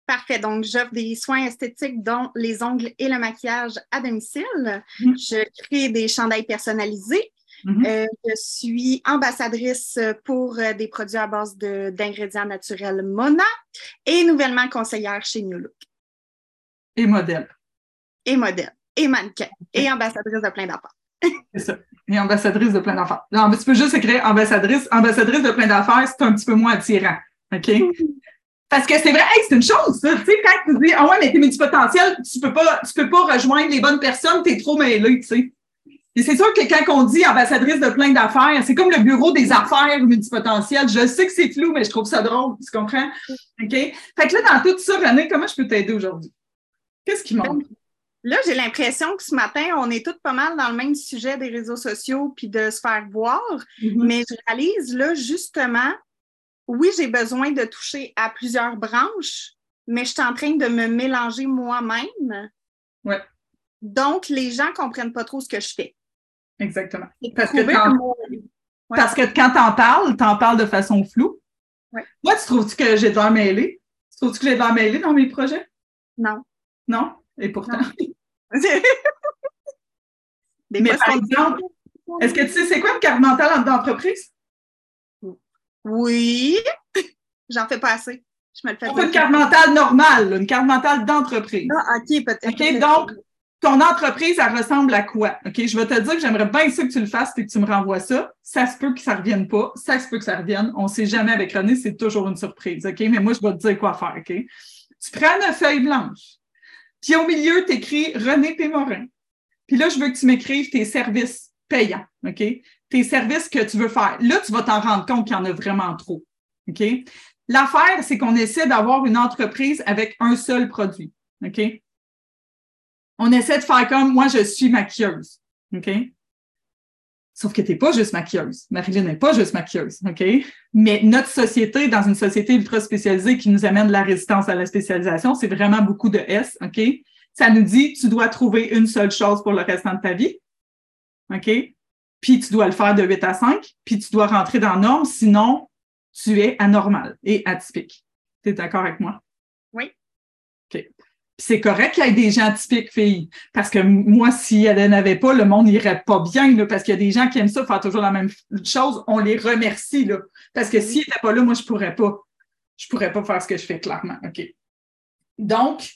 Parfait. Donc, j'offre des soins esthétiques, dont les ongles et le maquillage à domicile. Mm-hmm. Je crée des chandails personnalisés. Mm-hmm. Euh, je suis ambassadrice pour euh, des produits à base d'ingrédients naturels Mona et nouvellement conseillère chez New Look. Et modèle. Et modèle et mannequin et ambassadrice de plein d'affaires. c'est ça. Et ambassadrice de plein d'affaires. Non, tu peux juste écrire ambassadrice, ambassadrice de plein d'affaires, c'est un petit peu moins attirant. OK? Parce que c'est vrai, c'est une chose, ça. Tu sais, quand tu dis, ah ouais, mais t'es multipotentiel, tu peux pas, tu peux pas rejoindre les bonnes personnes, t'es trop mêlé, tu sais. Et c'est sûr que quand on dit ambassadrice de plein d'affaires, c'est comme le bureau des affaires multipotentielles. Je sais que c'est flou, mais je trouve ça drôle. Tu comprends? OK? Fait que là, dans tout ça, René, comment je peux t'aider aujourd'hui? Qu'est-ce qui manque? Là, j'ai l'impression que ce matin, on est tous pas mal dans le même sujet des réseaux sociaux puis de se faire voir. Mm-hmm. Mais je réalise là, justement, oui, j'ai besoin de toucher à plusieurs branches, mais je suis en train de me mélanger moi-même. Ouais. Donc, les gens ne comprennent pas trop ce que je fais. Exactement. Parce que, Parce que quand tu en parles, tu en parles de façon floue. Ouais. Moi, tu trouves-tu que j'ai de l'air mêlée? Tu trouves-tu que j'ai de l'air mêlée dans mes projets? Non. Non? Et pourtant. Mais par exemple, est-ce que tu sais c'est quoi une carte mentale d'entreprise? Oui. J'en fais pas assez. Je me le fais pas. une carte mentale normale, une carte mentale d'entreprise. Ah, OK, peut-être. OK, donc, ton entreprise, elle ressemble à quoi? OK, je vais te dire que j'aimerais bien ça que tu le fasses et que tu me renvoies ça. Ça se peut que ça ne revienne pas. Ça se peut que ça revienne. On ne sait jamais avec René, c'est toujours une surprise. OK? Mais moi, je vais te dire quoi faire. OK? Tu prends une feuille blanche. Puis au milieu, tu écris René Pémorin. Puis là, je veux que tu m'écrives tes services payants, OK? Tes services que tu veux faire. Là, tu vas t'en rendre compte qu'il y en a vraiment trop, OK? L'affaire, c'est qu'on essaie d'avoir une entreprise avec un seul produit, OK? On essaie de faire comme moi, je suis maquilleuse, OK? Sauf que tu n'es pas juste maquilleuse. Marilyn n'est pas juste maquilleuse, OK? Mais notre société, dans une société ultra spécialisée qui nous amène de la résistance à la spécialisation, c'est vraiment beaucoup de S, OK? Ça nous dit, tu dois trouver une seule chose pour le restant de ta vie, OK? Puis tu dois le faire de 8 à 5, puis tu dois rentrer dans la norme, sinon tu es anormal et atypique. Tu es d'accord avec moi? Oui. OK c'est correct qu'il y ait des gens typiques filles. Parce que moi, si elle n'avait pas, le monde n'irait pas bien, là, parce qu'il y a des gens qui aiment ça, faire toujours la même chose. On les remercie, là. Parce que s'ils n'étaient pas là, moi, je pourrais pas. Je pourrais pas faire ce que je fais, clairement. OK. Donc,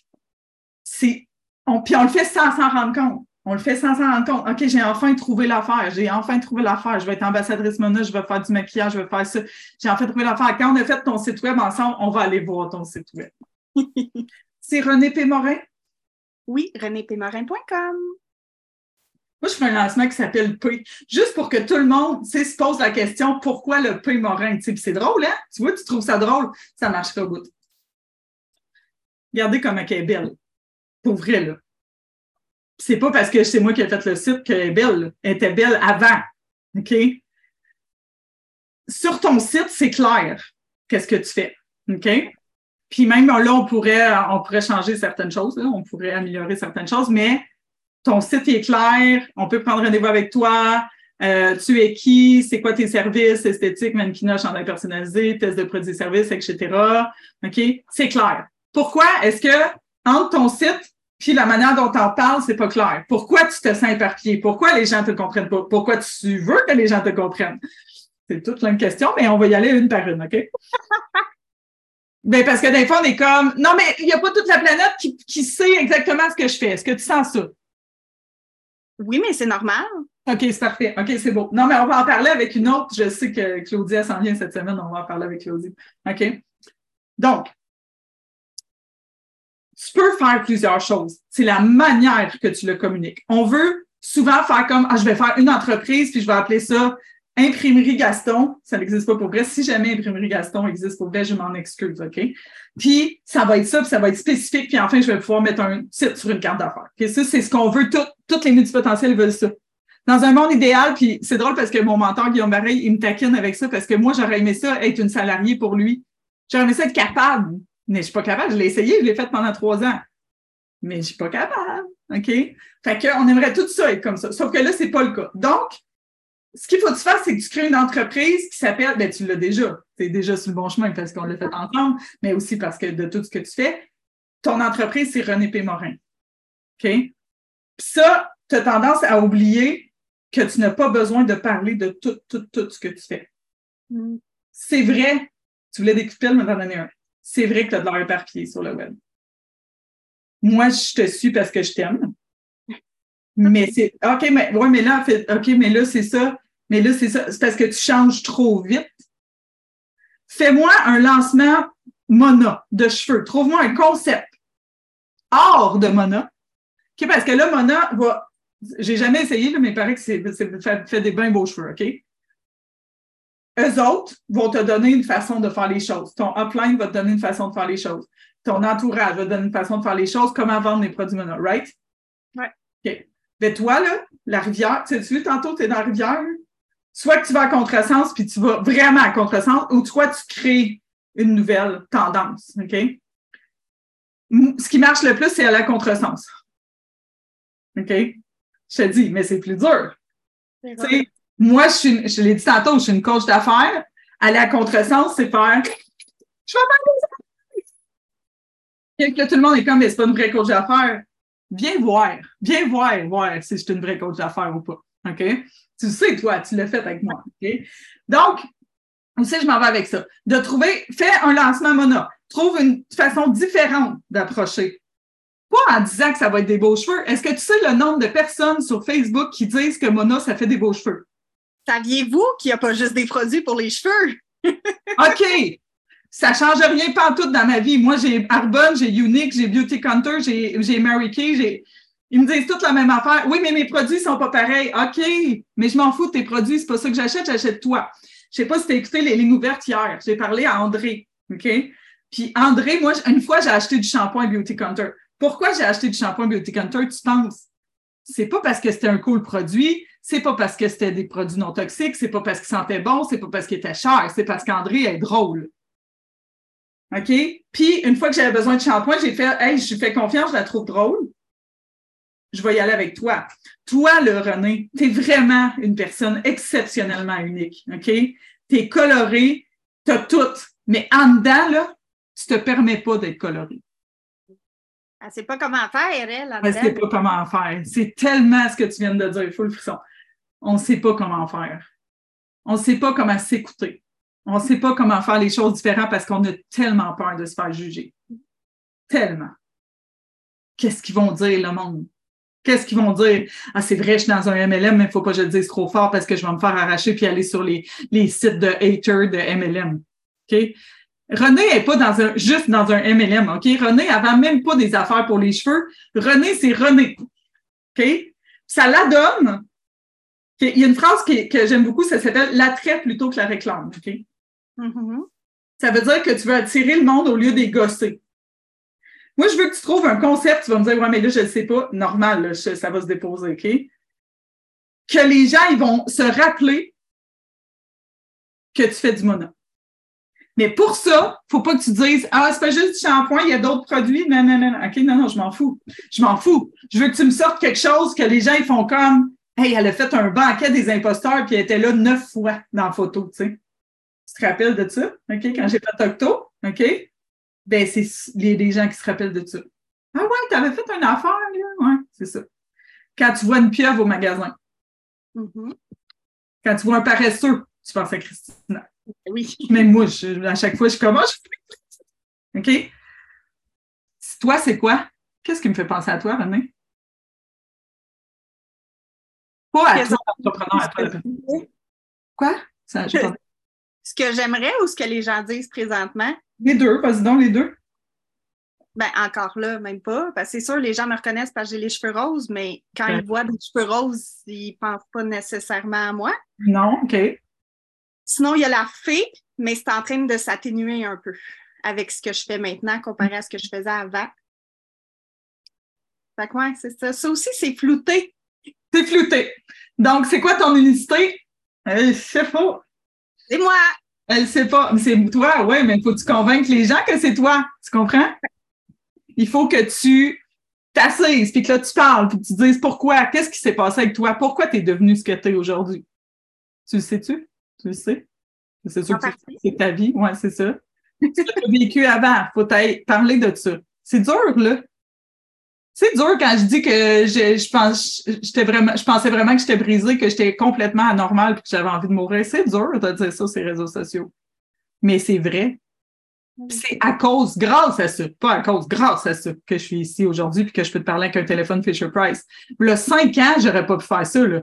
c'est. On, puis on le fait sans s'en rendre compte. On le fait sans s'en rendre compte. OK, j'ai enfin trouvé l'affaire. J'ai enfin trouvé l'affaire. Je vais être ambassadrice Mona, je vais faire du maquillage, je vais faire ça. J'ai enfin trouvé l'affaire. Quand on a fait ton site web ensemble, on va aller voir ton site web. C'est René Pémorin? Oui, renépémorin.com. Moi, je fais un lancement qui s'appelle P. Juste pour que tout le monde se pose la question pourquoi le P Morin? C'est drôle, hein? Tu vois, tu trouves ça drôle, ça marcherait au bout. Regardez comme elle est belle. Pour vrai, là. C'est pas parce que c'est moi qui ai fait le site qu'elle est belle. Elle était belle avant. OK? Sur ton site, c'est clair qu'est-ce que tu fais. OK? Puis même là, on pourrait, on pourrait changer certaines choses, on pourrait améliorer certaines choses, mais ton site est clair, on peut prendre rendez-vous avec toi. Euh, tu es qui? C'est quoi tes services esthétiques, mannequinat, chandail personnalisé, test de produits et services, etc. OK? C'est clair. Pourquoi est-ce que entre ton site puis la manière dont tu en parles, c'est pas clair? Pourquoi tu te sens éparpillé? Pourquoi les gens te comprennent pas? Pourquoi tu veux que les gens te comprennent? C'est toute une question, mais on va y aller une par une, OK? ben, parce que des fois, on est comme, non, mais il n'y a pas toute la planète qui, qui sait exactement ce que je fais. Est-ce que tu sens ça? Oui, mais c'est normal. OK, c'est parfait. OK, c'est beau. Non, mais on va en parler avec une autre. Je sais que Claudia s'en vient cette semaine. On va en parler avec Claudie. OK? Donc, tu peux faire plusieurs choses. C'est la manière que tu le communiques. On veut souvent faire comme, ah, je vais faire une entreprise, puis je vais appeler ça Imprimerie Gaston. Ça n'existe pas pour vrai. Si jamais Imprimerie Gaston existe pour vrai, je m'en excuse, OK? Puis, ça va être ça, puis ça va être spécifique, puis enfin, je vais pouvoir mettre un titre sur une carte d'affaires. Et ça, c'est ce qu'on veut. toutes les multipotentiels veulent ça. Dans un monde idéal, puis c'est drôle parce que mon mentor, Guillaume Barret, il me taquine avec ça parce que moi, j'aurais aimé ça être une salariée pour lui. J'aurais aimé ça être capable mais je suis pas capable. Je l'ai essayé, je l'ai fait pendant trois ans. Mais je suis pas capable. OK? Fait qu'on aimerait tout ça être comme ça. Sauf que là, c'est pas le cas. Donc, ce qu'il faut que tu fasses, c'est que tu crées une entreprise qui s'appelle, ben, tu l'as déjà. Tu es déjà sur le bon chemin parce qu'on l'a fait ensemble, mais aussi parce que de tout ce que tu fais, ton entreprise, c'est René P. Morin. OK? Puis ça, tu as tendance à oublier que tu n'as pas besoin de parler de tout, tout, tout ce que tu fais. Mm. C'est vrai. Tu voulais des coups de m'en donner un c'est vrai que tu as de l'air éparpillé sur le web. Moi, je te suis parce que je t'aime. Mais c'est OK, mais ouais, mais là, mais c'est ça. Mais là, c'est ça. C'est parce que tu changes trop vite. Fais-moi un lancement Mona de cheveux. Trouve-moi un concept hors de Mona. OK, parce que là, Mona va. J'ai jamais essayé, mais il paraît que c'est fait, fait, des bien beaux cheveux, OK? Eux autres vont te donner une façon de faire les choses. Ton upline va te donner une façon de faire les choses. Ton entourage va te donner une façon de faire les choses, comment vendre les produits Mona, right? Oui. OK. Mais toi, là, la rivière, tu sais, tantôt, tu es dans la rivière, soit que tu vas à contresens, puis tu vas vraiment à contresens, ou soit tu crées une nouvelle tendance, OK? Ce qui marche le plus, c'est à la contresens. OK? Je te dis, mais c'est plus dur. Moi, je, suis, je l'ai dit tantôt, je suis une coach d'affaires. Aller à contresens, c'est faire je vais faire des tout le monde est comme, mais c'est pas une vraie coach d'affaires. Viens voir. Viens voir, voir si je suis une vraie coach d'affaires ou pas. OK? Tu sais, toi, tu l'as fait avec moi. OK? Donc, aussi, je m'en vais avec ça. De trouver, fais un lancement Mona. Trouve une façon différente d'approcher. Pas en disant que ça va être des beaux cheveux. Est-ce que tu sais le nombre de personnes sur Facebook qui disent que Mona, ça fait des beaux cheveux? Saviez-vous qu'il n'y a pas juste des produits pour les cheveux? OK. Ça ne change rien tout dans ma vie. Moi, j'ai Arbonne, j'ai Unique, j'ai Beauty Counter, j'ai Mary Kay, ils me disent toutes la même affaire. Oui, mais mes produits sont pas pareils. OK, mais je m'en fous de tes produits. C'est pas ça que j'achète, j'achète toi. Je sais pas si tu as écouté les lignes ouvertes hier. J'ai parlé à André. OK? Puis André, moi, une fois, j'ai acheté du shampoing Beauty Counter. Pourquoi j'ai acheté du shampoing Beauty Counter, tu penses? C'est pas parce que c'était un cool produit, c'est pas parce que c'était des produits non toxiques, c'est pas parce qu'ils sentaient bon, c'est pas parce qu'ils étaient chers, c'est parce qu'André est drôle. OK? Puis, une fois que j'avais besoin de shampoing, j'ai fait, hey, je lui fais confiance, je la trouve drôle. Je vais y aller avec toi. Toi, le René, tu es vraiment une personne exceptionnellement unique. OK? Tu es coloré, tu as tout. Mais en dedans, là, tu te permets pas d'être coloré. Elle ne sait pas comment faire, elle. Elle ne sait pas comment faire. C'est tellement ce que tu viens de dire. Il faut le frisson on ne sait pas comment faire. On ne sait pas comment s'écouter. On ne sait pas comment faire les choses différentes parce qu'on a tellement peur de se faire juger. Tellement. Qu'est-ce qu'ils vont dire, le monde? Qu'est-ce qu'ils vont dire? Ah, c'est vrai, je suis dans un MLM, mais il ne faut pas que je le dise trop fort parce que je vais me faire arracher puis aller sur les, les sites de haters de MLM. OK? René n'est pas dans un, juste dans un MLM, OK? René avant même pas des affaires pour les cheveux. René, c'est René. OK? Ça la donne il y a une phrase que j'aime beaucoup, ça s'appelle l'attrait plutôt que la réclame. OK? Mm-hmm. Ça veut dire que tu veux attirer le monde au lieu des gosser. Moi, je veux que tu trouves un concept, tu vas me dire, ouais, mais là, je ne sais pas. Normal, ça va se déposer, OK? Que les gens, ils vont se rappeler que tu fais du mona. Mais pour ça, il ne faut pas que tu dises Ah, c'est pas juste du shampoing, il y a d'autres produits. Non, non, non. OK, non, non, je m'en fous. Je m'en fous. Je veux que tu me sortes quelque chose que les gens ils font comme Hey, elle a fait un banquet des imposteurs, puis elle était là neuf fois dans la photo, tu sais. Tu te rappelles de ça? OK? Quand j'ai fait Octo, OK? Ben, c'est les, gens qui se rappellent de ça. Ah ouais, t'avais fait une affaire, là? Ouais, c'est ça. Quand tu vois une pieuvre au magasin. Mm-hmm. Quand tu vois un paresseux, tu penses à Christina. Oui. Même moi, à chaque fois, je commence. OK? Toi, c'est quoi? Qu'est-ce qui me fait penser à toi, René? Pas à toi. Quoi? Ça, ce que j'aimerais ou ce que les gens disent présentement? Les deux, vas-y donc, les deux. Ben, encore là, même pas. Parce que c'est sûr, les gens me reconnaissent parce que j'ai les cheveux roses, mais quand ils voient des cheveux roses, ils ne pensent pas nécessairement à moi. Non, OK. Sinon, il y a la fée, mais c'est en train de s'atténuer un peu avec ce que je fais maintenant comparé à ce que je faisais avant. Fait que c'est ça. Ça aussi, c'est flouté. C'est flouté. Donc, c'est quoi ton unicité? c'est faux. C'est moi. Elle sait pas. C'est toi, oui, mais il faut que tu convaincre les gens que c'est toi? Tu comprends? Il faut que tu t'assises, puis que là, tu parles, puis que tu dises pourquoi, qu'est-ce qui s'est passé avec toi, pourquoi tu es devenu ce que tu es aujourd'hui? Tu le sais-tu? Tu le sais? C'est sûr que c'est ta vie, ouais, c'est ça. tu l'as vécu avant, faut parler de ça. C'est dur, là. C'est dur quand je dis que je, je pense, j'étais vraiment, je pensais vraiment que j'étais brisée, que j'étais complètement anormale et que j'avais envie de mourir. C'est dur de dire ça sur les réseaux sociaux. Mais c'est vrai. C'est à cause, grâce à ça, pas à cause, grâce à ça, que je suis ici aujourd'hui puis que je peux te parler avec un téléphone Fisher Price. Le cinq ans, j'aurais pas pu faire ça, là.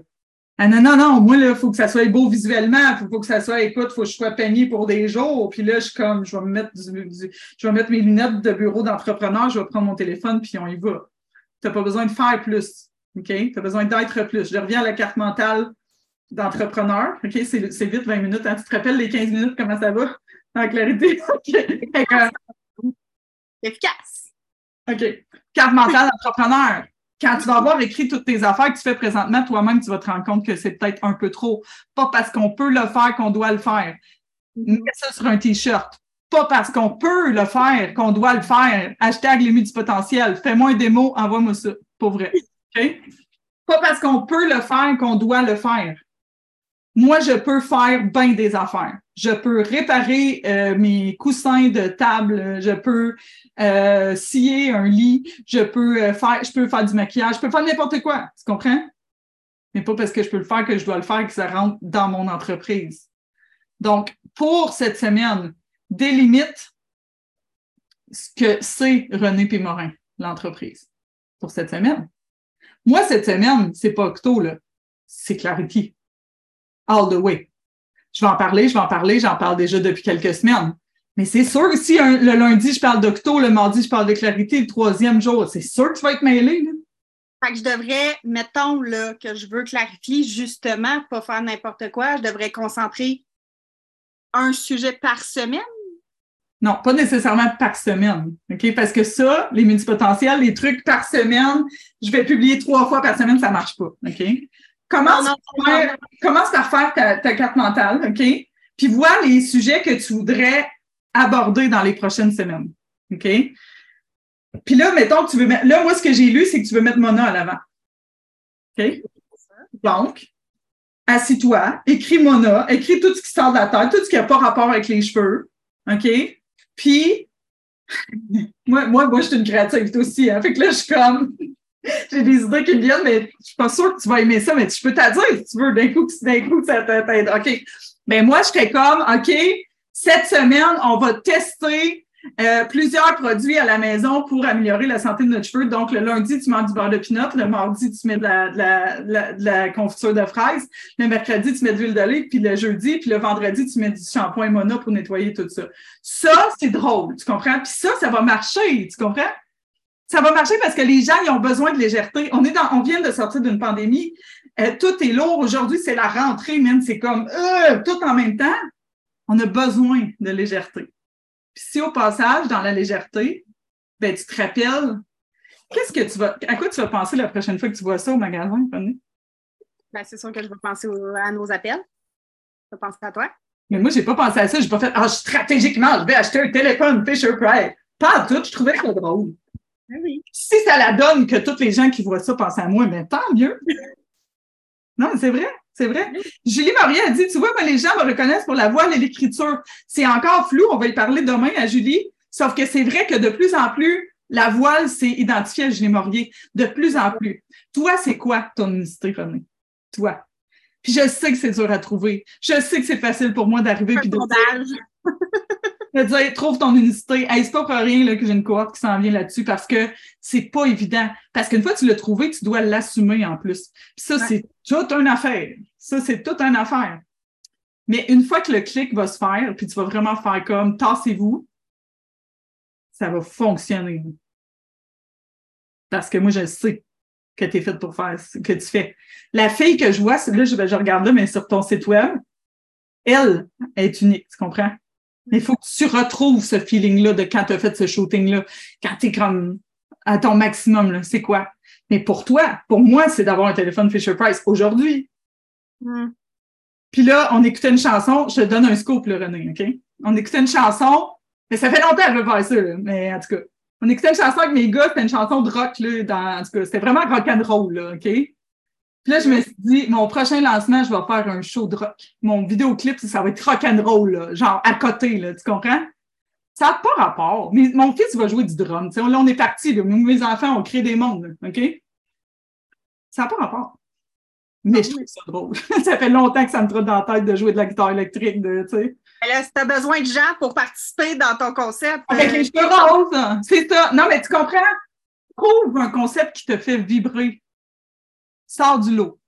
Ah non, non, non, moi, il faut que ça soit beau visuellement, il faut, que ça soit, écoute, faut que je sois peigné pour des jours. Puis là, je suis comme, je vais me mettre je vais mettre mes lunettes de bureau d'entrepreneur, je vais prendre mon téléphone, puis on y va. Tu n'as pas besoin de faire plus. OK? Tu as besoin d'être plus. Je reviens à la carte mentale d'entrepreneur. OK? C'est vite 20 minutes. Hein? Tu te rappelles les 15 minutes, comment ça va? En clarité. Efficace. OK. Carte mentale d'entrepreneur. Quand tu vas avoir écrit toutes tes affaires que tu fais présentement, toi-même, tu vas te rendre compte que c'est peut-être un peu trop. Pas parce qu'on peut le faire qu'on doit le faire. Mets ça sur un T-shirt pas parce qu'on peut le faire qu'on doit le faire. Hashtag les du potentiel. Fais-moi un démo, envoie-moi ça. Pour vrai. Pas parce qu'on peut le faire qu'on doit le faire. Moi, je peux faire bien des affaires. Je peux réparer euh, mes coussins de table, je peux euh, scier un lit, je peux euh, faire, je peux faire du maquillage, je peux faire n'importe quoi. Tu comprends? Mais pas parce que je peux le faire que je dois le faire que ça rentre dans mon entreprise. Donc, pour cette semaine, délimite ce que c'est René Pémorin, l'entreprise, pour cette semaine. Moi, cette semaine, c'est pas Octo, là. C'est Clarity. All the way. Je vais en parler, je vais en parler, j'en parle déjà depuis quelques semaines. Mais c'est sûr que si le lundi, je parle d'Octo, le mardi, je parle de Clarity, le troisième jour, c'est sûr que tu vas être mêlé, là. Fait que je devrais, mettons là, que je veux clarifier justement, pas faire n'importe quoi, je devrais concentrer un sujet par semaine non, pas nécessairement par semaine. OK? Parce que ça, les multipotentiels, les trucs par semaine, je vais publier trois fois par semaine, ça marche pas. OK? Commence, commence par faire ta, carte mentale, OK? Puis vois les sujets que tu voudrais aborder dans les prochaines semaines. OK? Puis là, mettons, tu veux mettre. Là, moi, ce que j'ai lu, c'est que tu veux mettre Mona à l'avant. OK? Donc, assis-toi, écris Mona, écris tout ce qui sort de la tête, tout ce qui n'a pas rapport avec les cheveux. OK? Puis, moi, moi, moi, je suis une créative aussi. Hein? Fait que là, je suis comme, j'ai des idées qui me viennent, mais je suis pas sûre que tu vas aimer ça, mais tu peux t'en dire si tu veux, d'un coup, d'un coup, ça t'aide. OK. Mais moi, je serais comme, OK, cette semaine, on va tester euh, plusieurs produits à la maison pour améliorer la santé de notre cheveux. Donc, le lundi, tu mets du beurre de pinot. Le mardi, tu mets de la, confiture de fraises. Le mercredi, tu mets de l'huile d'olive. Puis le jeudi, puis le vendredi, tu mets du shampoing Mona pour nettoyer tout ça. Ça, c'est drôle, tu comprends? Puis ça, ça va marcher, tu comprends? Ça va marcher parce que les gens, ils ont besoin de légèreté. On est dans, on vient de sortir d'une pandémie. Euh, tout est lourd. Aujourd'hui, c'est la rentrée, même. C'est comme, euh, tout en même temps. On a besoin de légèreté. Puis si au passage, dans la légèreté, ben, tu te rappelles, qu'est-ce que tu vas, à quoi tu vas penser la prochaine fois que tu vois ça au magasin, Fanny? Ben, c'est sûr que je vais penser à nos appels. Je vais penser à toi. Mais moi, j'ai pas pensé à ça. J'ai pas fait, ah, stratégiquement, je vais acheter un téléphone Fisher Price. Pas à tout, je trouvais ça drôle. Ben oui. Si ça la donne que tous les gens qui voient ça pensent à moi, mais tant mieux. non, c'est vrai. C'est vrai? Julie Marie a dit, tu vois, les gens me reconnaissent pour la voix et l'écriture. C'est encore flou, on va y parler demain à Julie. Sauf que c'est vrai que de plus en plus, la voile, c'est identifié à Julie Morier. De plus en plus. Toi, c'est quoi ton unicité, René? Toi. Puis je sais que c'est dur à trouver. Je sais que c'est facile pour moi d'arriver puis de dire, de dire, trouve ton unicité. Hey, c'est pas pour rien là, que j'ai une cohorte qui s'en vient là-dessus parce que c'est pas évident. Parce qu'une fois que tu l'as trouvé, tu dois l'assumer en plus. Puis ça, c'est toute une affaire. Ça, c'est toute une affaire. Mais une fois que le clic va se faire, puis tu vas vraiment faire comme tassez-vous, ça va fonctionner. Parce que moi, je sais que tu es faite pour faire ce que tu fais. La fille que je vois, là, je, je regarde là, mais sur ton site web, elle est unique, tu comprends? Il faut que tu retrouves ce feeling-là de quand tu as fait ce shooting-là, quand tu es comme à ton maximum, c'est quoi? Mais pour toi, pour moi, c'est d'avoir un téléphone Fisher Price aujourd'hui. Hmm. Puis là, on écoutait une chanson, je te donne un scoop, là, René, OK? On écoutait une chanson, mais ça fait longtemps qu'elle veut faire ça, là, mais en tout cas. On écoutait une chanson avec mes gars, c'était une chanson de rock, là, dans, en tout cas, c'était vraiment rock and roll, là, OK? Puis là, je me suis dit, mon prochain lancement, je vais faire un show de rock. Mon vidéoclip, ça va être rock and roll, là, genre à côté, là, tu comprends? Ça n'a pas rapport. Mais mon fils va jouer du drum. sais, là, on est parti. Là. Mes enfants ont créé des mondes. OK? Ça n'a pas rapport. Mais je trouve ça drôle. ça fait longtemps que ça me trotte dans la tête de jouer de la guitare électrique. De, là, si tu as besoin de gens pour participer dans ton concept. Avec les cheveux roses, c'est ça. Non, mais tu comprends? Trouve un concept qui te fait vibrer. Sors du lot.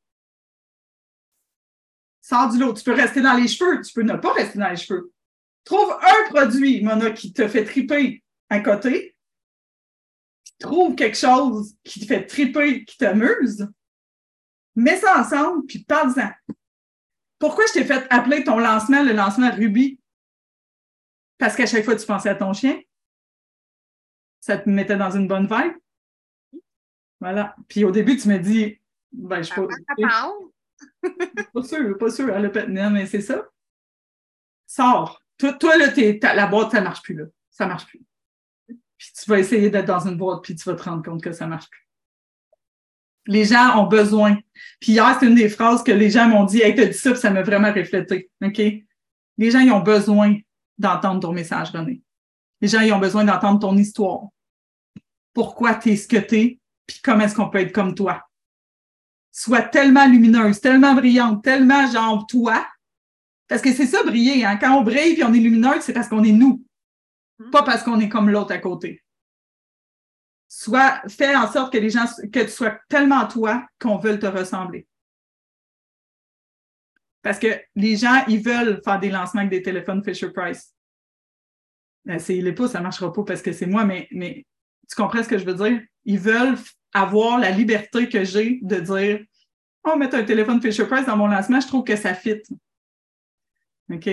Sors du lot. Tu peux rester dans les cheveux, tu peux ne pas rester dans les cheveux. Trouve un produit, Mona, qui te fait triper à côté. Trouve quelque chose qui te fait triper, qui t'amuse mets ça ensemble, puis parle-en. Pourquoi je t'ai fait appeler ton lancement le lancement Ruby? Parce qu'à chaque fois, tu pensais à ton chien. Ça te mettait dans une bonne vibe. Voilà. Puis au début, tu me dis, ben, je suis pas. pas sûr, pas sûr. Elle a non, mais c'est ça. Sors. Toi, toi là, la boîte, ça marche plus, là. Ça marche plus. Puis tu vas essayer d'être dans une boîte, puis tu vas te rendre compte que ça marche plus. Les gens ont besoin. Puis hier, c'est une des phrases que les gens m'ont dit, hey, t'as dit ça, puis ça m'a vraiment reflété. OK? Les gens, ils ont besoin d'entendre ton message, René. Les gens, ils ont besoin d'entendre ton histoire. Pourquoi t'es ce que t'es, puis comment est-ce qu'on peut être comme toi? Sois tellement lumineuse, tellement brillante, tellement genre toi. Parce que c'est ça, briller. Hein? Quand on brille puis on est lumineuse, c'est parce qu'on est nous. Pas parce qu'on est comme l'autre à côté soit fais en sorte que les gens, que tu sois tellement toi qu'on veut te ressembler. Parce que les gens, ils veulent faire des lancements avec des téléphones Fisher Price. Ben, c'est les pas, ça marchera pas parce que c'est moi, mais, mais tu comprends ce que je veux dire? Ils veulent avoir la liberté que j'ai de dire Oh, mettre un téléphone Fisher Price dans mon lancement, je trouve que ça fit. OK?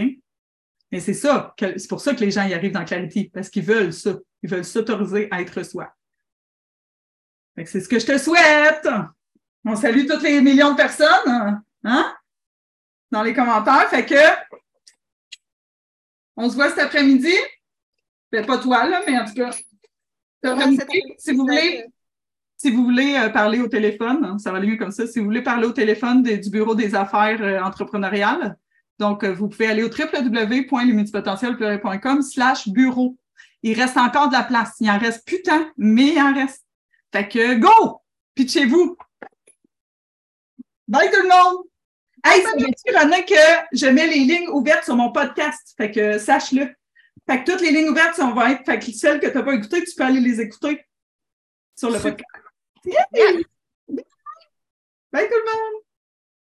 Mais c'est ça, c'est pour ça que les gens y arrivent dans Clarity, parce qu'ils veulent ça. Ils veulent s'autoriser à être soi. C'est ce que je te souhaite. On salue toutes les millions de personnes hein? dans les commentaires. Fait que on se voit cet après-midi. Pas toi, là, mais en tout cas, si vous voulez, si vous voulez euh, parler au téléphone, hein, ça va aller mieux comme ça. Si vous voulez parler au téléphone du Bureau des affaires euh, entrepreneuriales, donc euh, vous pouvez aller au www.limitipotentiel.com slash bureau. Il reste encore de la place. Il en reste plus tant, mais il en reste. Fait que go! Pitchez-vous! Bye tout le monde! Hey, savais-tu, René, que je mets les lignes ouvertes sur mon podcast? Fait que sache-le. Fait que toutes les lignes ouvertes sont, vont être. Fait que celles que tu n'as pas écoutées, tu peux aller les écouter sur le podcast. Bye tout le monde!